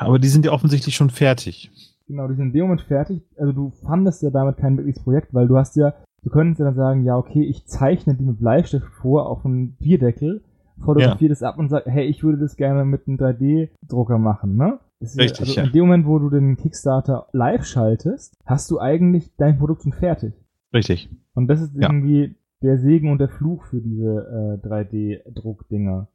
Aber die sind ja offensichtlich schon fertig. Genau, die sind in dem Moment fertig. Also du fandest ja damit kein wirkliches Projekt, weil du hast ja, du könntest ja dann sagen, ja okay, ich zeichne die mit Bleistift vor auf einen Bierdeckel, fotografiere das ab und sag, hey, ich würde das gerne mit einem 3D-Drucker machen, ne? Das ist Richtig, also ja. In dem Moment, wo du den Kickstarter live schaltest, hast du eigentlich dein Produkt schon fertig. Richtig. Und das ist Ja. irgendwie der Segen und der Fluch für diese äh, 3D-Druckdinger.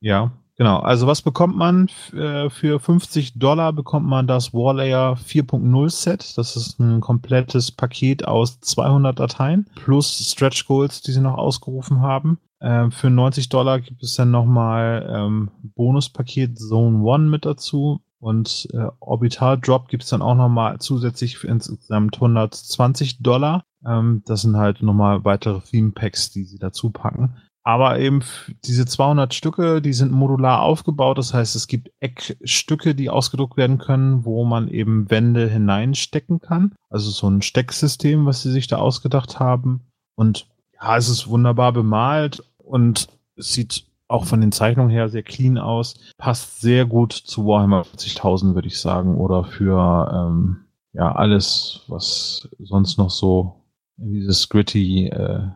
Ja, genau. Also was bekommt man? Äh, für 50 Dollar bekommt man das Warlayer 4.0 Set. Das ist ein komplettes Paket aus 200 Dateien plus Stretch Goals, die sie noch ausgerufen haben. Ähm, für 90 Dollar gibt es dann nochmal ähm, Bonuspaket Zone 1 mit dazu. Und äh, Orbital Drop gibt es dann auch nochmal zusätzlich für insgesamt 120 Dollar. Ähm, das sind halt nochmal weitere Theme Packs, die sie dazu packen. Aber eben diese 200 Stücke, die sind modular aufgebaut. Das heißt, es gibt Eckstücke, die ausgedruckt werden können, wo man eben Wände hineinstecken kann. Also so ein Stecksystem, was sie sich da ausgedacht haben. Und ja, es ist wunderbar bemalt und es sieht auch von den Zeichnungen her sehr clean aus. Passt sehr gut zu Warhammer 40.000, würde ich sagen. Oder für ähm, ja alles, was sonst noch so dieses gritty äh,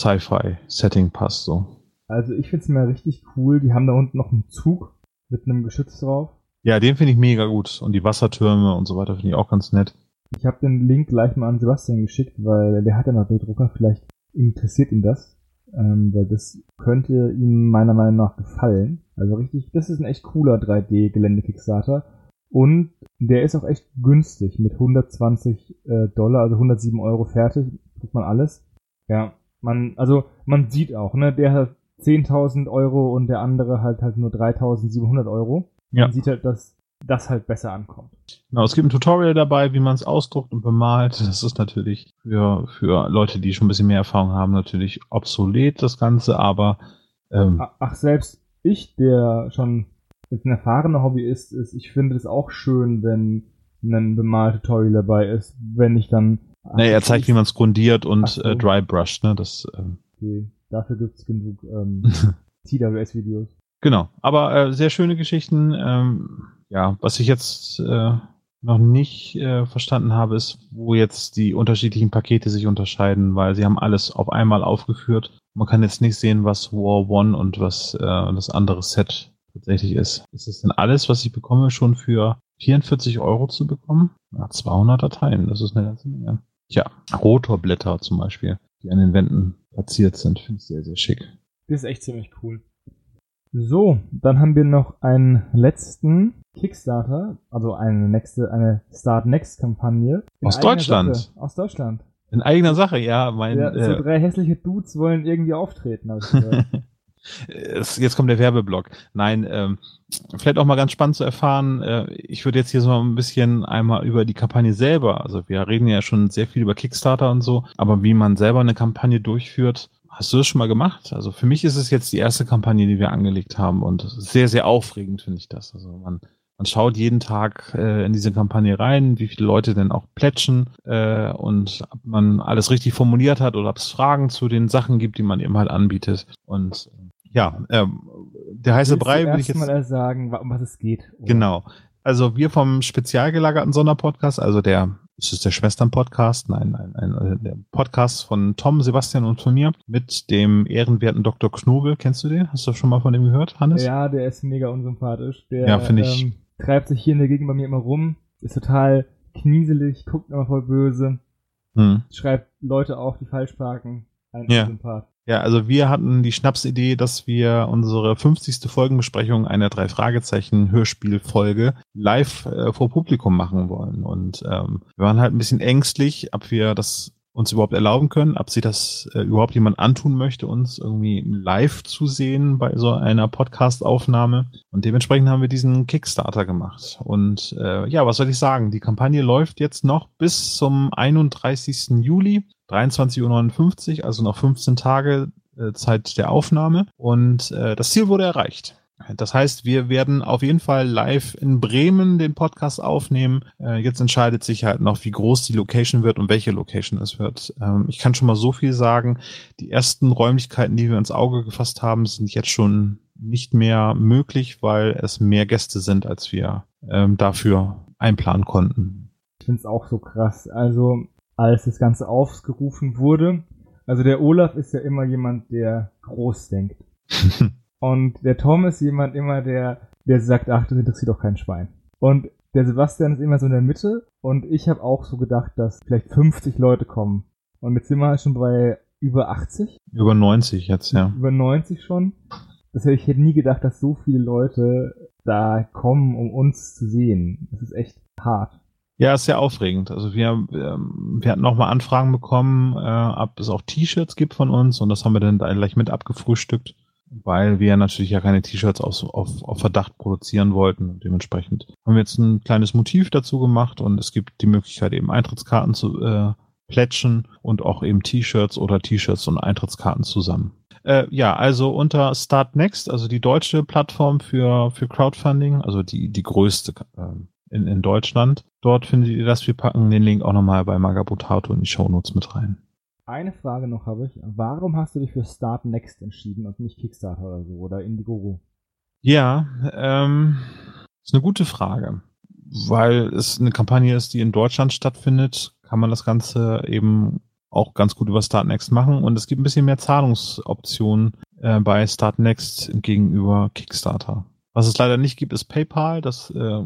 Sci-Fi-Setting passt. So. Also ich finde es mir richtig cool. Die haben da unten noch einen Zug mit einem Geschütz drauf. Ja, den finde ich mega gut. Und die Wassertürme und so weiter finde ich auch ganz nett. Ich habe den Link gleich mal an Sebastian geschickt, weil der hat ja noch den Drucker. Vielleicht interessiert ihn das. Ähm, weil das könnte ihm meiner Meinung nach gefallen. Also richtig, das ist ein echt cooler 3D-Gelände-Kickstarter. Und der ist auch echt günstig mit 120 äh, Dollar, also 107 Euro fertig. Kriegt man alles. Ja, man, also man sieht auch, ne, der hat 10.000 Euro und der andere halt halt nur 3.700 Euro. Ja. Man sieht halt, dass das halt besser ankommt. Genau, es gibt ein Tutorial dabei, wie man es ausdruckt und bemalt. Das ist natürlich für, für Leute, die schon ein bisschen mehr Erfahrung haben, natürlich obsolet, das Ganze, aber ähm, Ach, selbst ich, der schon ein erfahrener Hobbyist ist, ich finde es auch schön, wenn ein bemalt Tutorial dabei ist, wenn ich dann Nee, er zeigt, wie man es grundiert und so. äh, dry brushed, ne? Das, ähm, okay. Dafür gibt's genug ähm, *laughs* TWS-Videos. Genau, aber äh, sehr schöne Geschichten. Ähm, ja, was ich jetzt äh, noch nicht äh, verstanden habe, ist, wo jetzt die unterschiedlichen Pakete sich unterscheiden, weil sie haben alles auf einmal aufgeführt. Man kann jetzt nicht sehen, was War One und was äh, das andere Set tatsächlich ist. Ist das denn alles, was ich bekomme, schon für 44 Euro zu bekommen? Ja, 200 Dateien, das ist eine ganze Menge. Tja, Rotorblätter zum Beispiel, die an den Wänden platziert sind, finde ich sehr, sehr schick. Das ist echt ziemlich cool. So, dann haben wir noch einen letzten Kickstarter, also eine nächste, eine Start Next Kampagne. Aus Deutschland. Sache. Aus Deutschland. In eigener Sache, ja. Mein, ja, so äh, drei hässliche Dudes wollen irgendwie auftreten. Habe ich *laughs* Jetzt kommt der Werbeblock. Nein, ähm, vielleicht auch mal ganz spannend zu erfahren. Äh, ich würde jetzt hier so ein bisschen einmal über die Kampagne selber. Also wir reden ja schon sehr viel über Kickstarter und so, aber wie man selber eine Kampagne durchführt, Hast du das schon mal gemacht? Also für mich ist es jetzt die erste Kampagne, die wir angelegt haben und sehr, sehr aufregend finde ich das. Also man, man schaut jeden Tag äh, in diese Kampagne rein, wie viele Leute denn auch plätschen äh, und ob man alles richtig formuliert hat oder ob es Fragen zu den Sachen gibt, die man eben halt anbietet. Und ja, ähm, der heiße Willst Brei will ich jetzt mal sagen, um was es geht. Oder? Genau. Also wir vom spezial gelagerten Sonderpodcast, also der ist es der Schwestern-Podcast? Nein, nein, nein, also der Podcast von Tom, Sebastian und von mir mit dem ehrenwerten Dr. Knobel. Kennst du den? Hast du schon mal von dem gehört, Hannes? Ja, der ist mega unsympathisch. Der ja, finde ich. Ähm, treibt sich hier in der Gegend bei mir immer rum, ist total knieselig, guckt immer voll böse, hm. schreibt Leute auf, die falsch parken. Ein ja. Sympath. Ja, also wir hatten die Schnapsidee, dass wir unsere 50. Folgenbesprechung einer drei Fragezeichen Hörspielfolge live äh, vor Publikum machen wollen. Und ähm, wir waren halt ein bisschen ängstlich, ob wir das uns überhaupt erlauben können, ob sich das äh, überhaupt jemand antun möchte, uns irgendwie live zu sehen bei so einer Podcast-Aufnahme. Und dementsprechend haben wir diesen Kickstarter gemacht. Und äh, ja, was soll ich sagen? Die Kampagne läuft jetzt noch bis zum 31. Juli. 23.59 Uhr, also noch 15 Tage äh, Zeit der Aufnahme. Und äh, das Ziel wurde erreicht. Das heißt, wir werden auf jeden Fall live in Bremen den Podcast aufnehmen. Äh, jetzt entscheidet sich halt noch, wie groß die Location wird und welche Location es wird. Ähm, ich kann schon mal so viel sagen. Die ersten Räumlichkeiten, die wir ins Auge gefasst haben, sind jetzt schon nicht mehr möglich, weil es mehr Gäste sind, als wir ähm, dafür einplanen konnten. Ich finde es auch so krass. Also als das Ganze aufgerufen wurde. Also der Olaf ist ja immer jemand, der groß denkt. *laughs* und der Tom ist jemand immer, der, der sagt, ach, das interessiert doch kein Schwein. Und der Sebastian ist immer so in der Mitte und ich habe auch so gedacht, dass vielleicht 50 Leute kommen. Und jetzt sind wir schon bei über 80. Über 90 jetzt, ja. Über 90 schon. das hätte ich hätte nie gedacht, dass so viele Leute da kommen, um uns zu sehen. Das ist echt hart. Ja, ist sehr aufregend. Also wir, ähm, wir hatten nochmal Anfragen bekommen, äh, ob es auch T-Shirts gibt von uns und das haben wir dann gleich mit abgefrühstückt, weil wir natürlich ja keine T-Shirts auf, auf, auf Verdacht produzieren wollten. Dementsprechend haben wir jetzt ein kleines Motiv dazu gemacht und es gibt die Möglichkeit eben Eintrittskarten zu äh, plätschen und auch eben T-Shirts oder T-Shirts und Eintrittskarten zusammen. Äh, ja, also unter Start Next, also die deutsche Plattform für, für Crowdfunding, also die, die größte äh, in, in Deutschland. Dort findet ihr das. Wir packen den Link auch nochmal bei Magabotato in die Shownotes mit rein. Eine Frage noch habe ich. Warum hast du dich für Start Next entschieden und nicht Kickstarter oder so oder Indiegogo? Ja, ähm, ist eine gute Frage. Weil es eine Kampagne ist, die in Deutschland stattfindet, kann man das Ganze eben auch ganz gut über Startnext machen und es gibt ein bisschen mehr Zahlungsoptionen äh, bei Startnext gegenüber Kickstarter. Was es leider nicht gibt, ist PayPal. Das äh,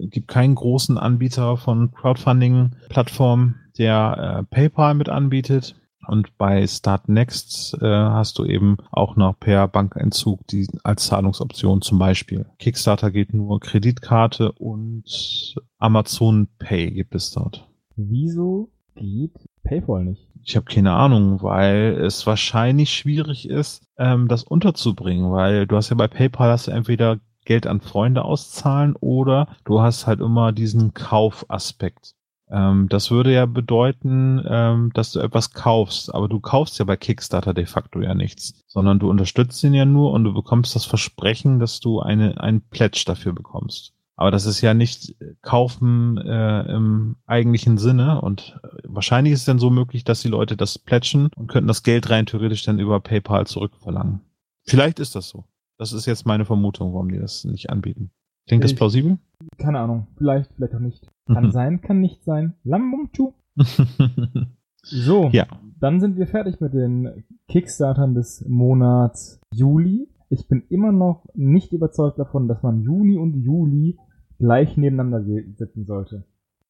gibt keinen großen Anbieter von Crowdfunding-Plattformen, der äh, PayPal mit anbietet. Und bei Startnext äh, hast du eben auch noch per Bankentzug die als Zahlungsoption zum Beispiel. Kickstarter geht nur Kreditkarte und Amazon Pay gibt es dort. Wieso geht PayPal nicht? Ich habe keine Ahnung, weil es wahrscheinlich schwierig ist, ähm, das unterzubringen, weil du hast ja bei PayPal hast du entweder Geld an Freunde auszahlen oder du hast halt immer diesen Kaufaspekt. Ähm, das würde ja bedeuten, ähm, dass du etwas kaufst, aber du kaufst ja bei Kickstarter de facto ja nichts, sondern du unterstützt ihn ja nur und du bekommst das Versprechen, dass du eine, einen Pledge dafür bekommst. Aber das ist ja nicht kaufen äh, im eigentlichen Sinne. Und wahrscheinlich ist es dann so möglich, dass die Leute das plätschen und könnten das Geld rein theoretisch dann über PayPal zurückverlangen. Vielleicht ist das so. Das ist jetzt meine Vermutung, warum die das nicht anbieten. Klingt ich, das plausibel? Keine Ahnung. Vielleicht, vielleicht auch nicht. Kann mhm. sein, kann nicht sein. Lambumchu. *laughs* so, ja. dann sind wir fertig mit den Kickstartern des Monats Juli. Ich bin immer noch nicht überzeugt davon, dass man Juni und Juli gleich nebeneinander sitzen sollte.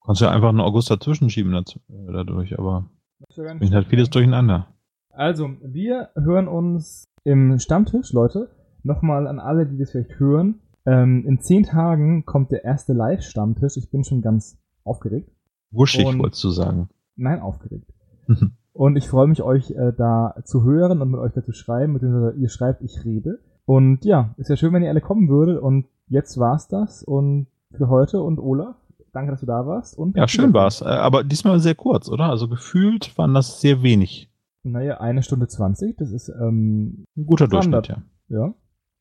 Kannst ja einfach einen August dazwischen schieben äh, dadurch, aber bringt halt vieles durcheinander. Also, wir hören uns im Stammtisch, Leute. Nochmal an alle, die das vielleicht hören. Ähm, in zehn Tagen kommt der erste Live-Stammtisch. Ich bin schon ganz aufgeregt. Wuschig, wolltest du sagen. Nein, aufgeregt. *laughs* und ich freue mich, euch äh, da zu hören und mit euch da zu schreiben, beziehungsweise ihr schreibt, ich rede. Und ja, ist ja schön, wenn ihr alle kommen würdet. Und jetzt war's das und für heute. Und Olaf, danke, dass du da warst. Und ja, schön war's. Äh, aber diesmal sehr kurz, oder? Also gefühlt waren das sehr wenig. Naja, eine Stunde zwanzig, das ist ähm, ein guter Standard. Durchschnitt, ja. Ja.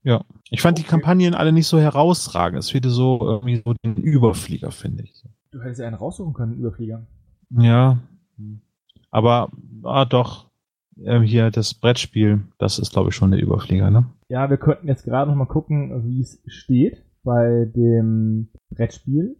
Ja. Ich fand okay. die Kampagnen alle nicht so herausragend. Es fehlte so irgendwie so den Überflieger, finde ich. Du hättest ja einen raussuchen können, Überflieger. Ja. Aber ah, doch, ähm, hier das Brettspiel, das ist, glaube ich, schon der Überflieger, ne? Ja, wir könnten jetzt gerade noch mal gucken, wie es steht bei dem Brettspiel.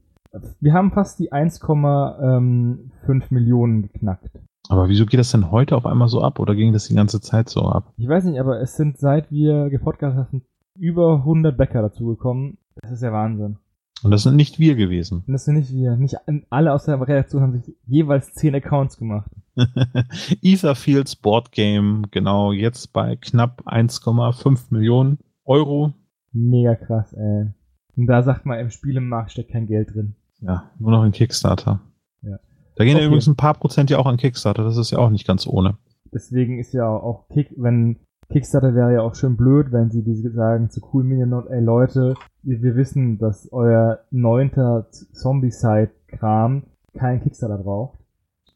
Wir haben fast die 1,5 Millionen geknackt. Aber wieso geht das denn heute auf einmal so ab oder ging das die ganze Zeit so ab? Ich weiß nicht, aber es sind seit wir gepodcast haben über 100 Bäcker dazugekommen. Das ist ja Wahnsinn. Und das sind nicht wir gewesen. Und das sind nicht wir. Nicht alle aus der Redaktion haben sich jeweils 10 Accounts gemacht. *laughs* Etherfields Board Game, genau, jetzt bei knapp 1,5 Millionen Euro. Mega krass, ey. Und da sagt man, im Spielemarkt steckt kein Geld drin. Ja, nur noch in Kickstarter. Ja. Da gehen okay. ja übrigens ein paar Prozent ja auch an Kickstarter, das ist ja auch nicht ganz ohne. Deswegen ist ja auch Kick, wenn Kickstarter wäre ja auch schön blöd, wenn sie diese sagen zu Cool Minion Not, ey Leute, wir wissen, dass euer neunter Zombie-Side-Kram keinen Kickstarter braucht.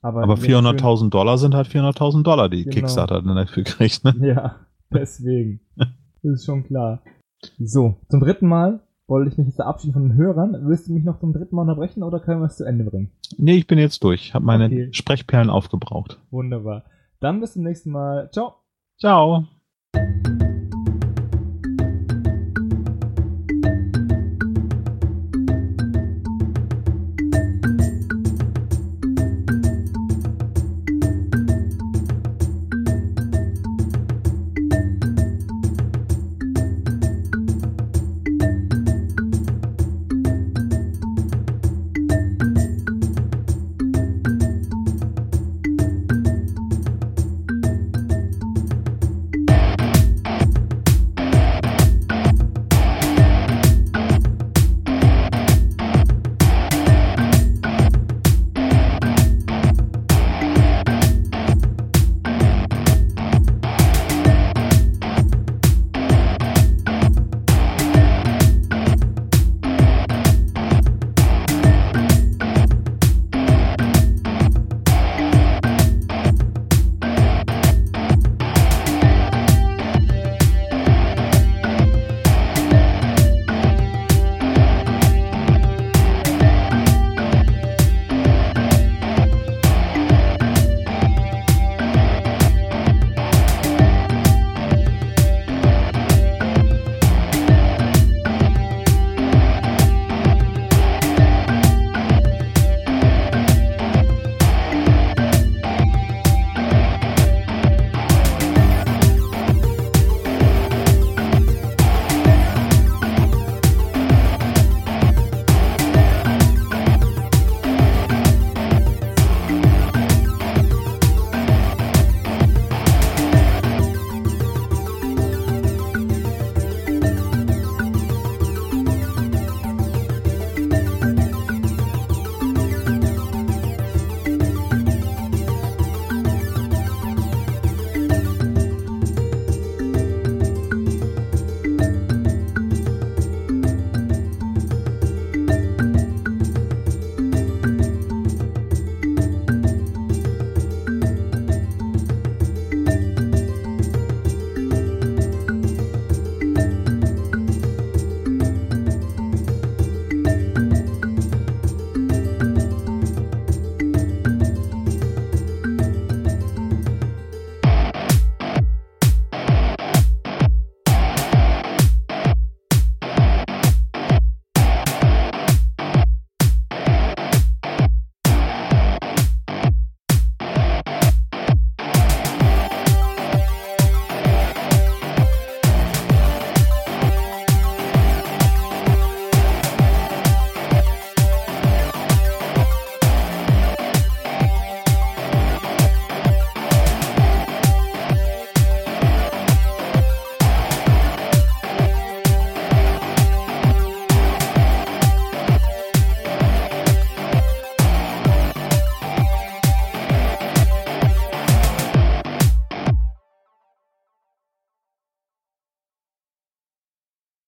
Aber, Aber 400.000 Dollar sind halt 400.000 Dollar, die genau. Kickstarter dann dafür kriegt, ne? Ja, *laughs* deswegen. das ist schon klar. So, zum dritten Mal wollte ich mich jetzt verabschieden von den Hörern. Willst du mich noch zum dritten Mal unterbrechen oder können wir es zu Ende bringen? Nee, ich bin jetzt durch. Ich habe meine okay. Sprechperlen aufgebraucht. Wunderbar. Dann bis zum nächsten Mal. Ciao. Ciao. you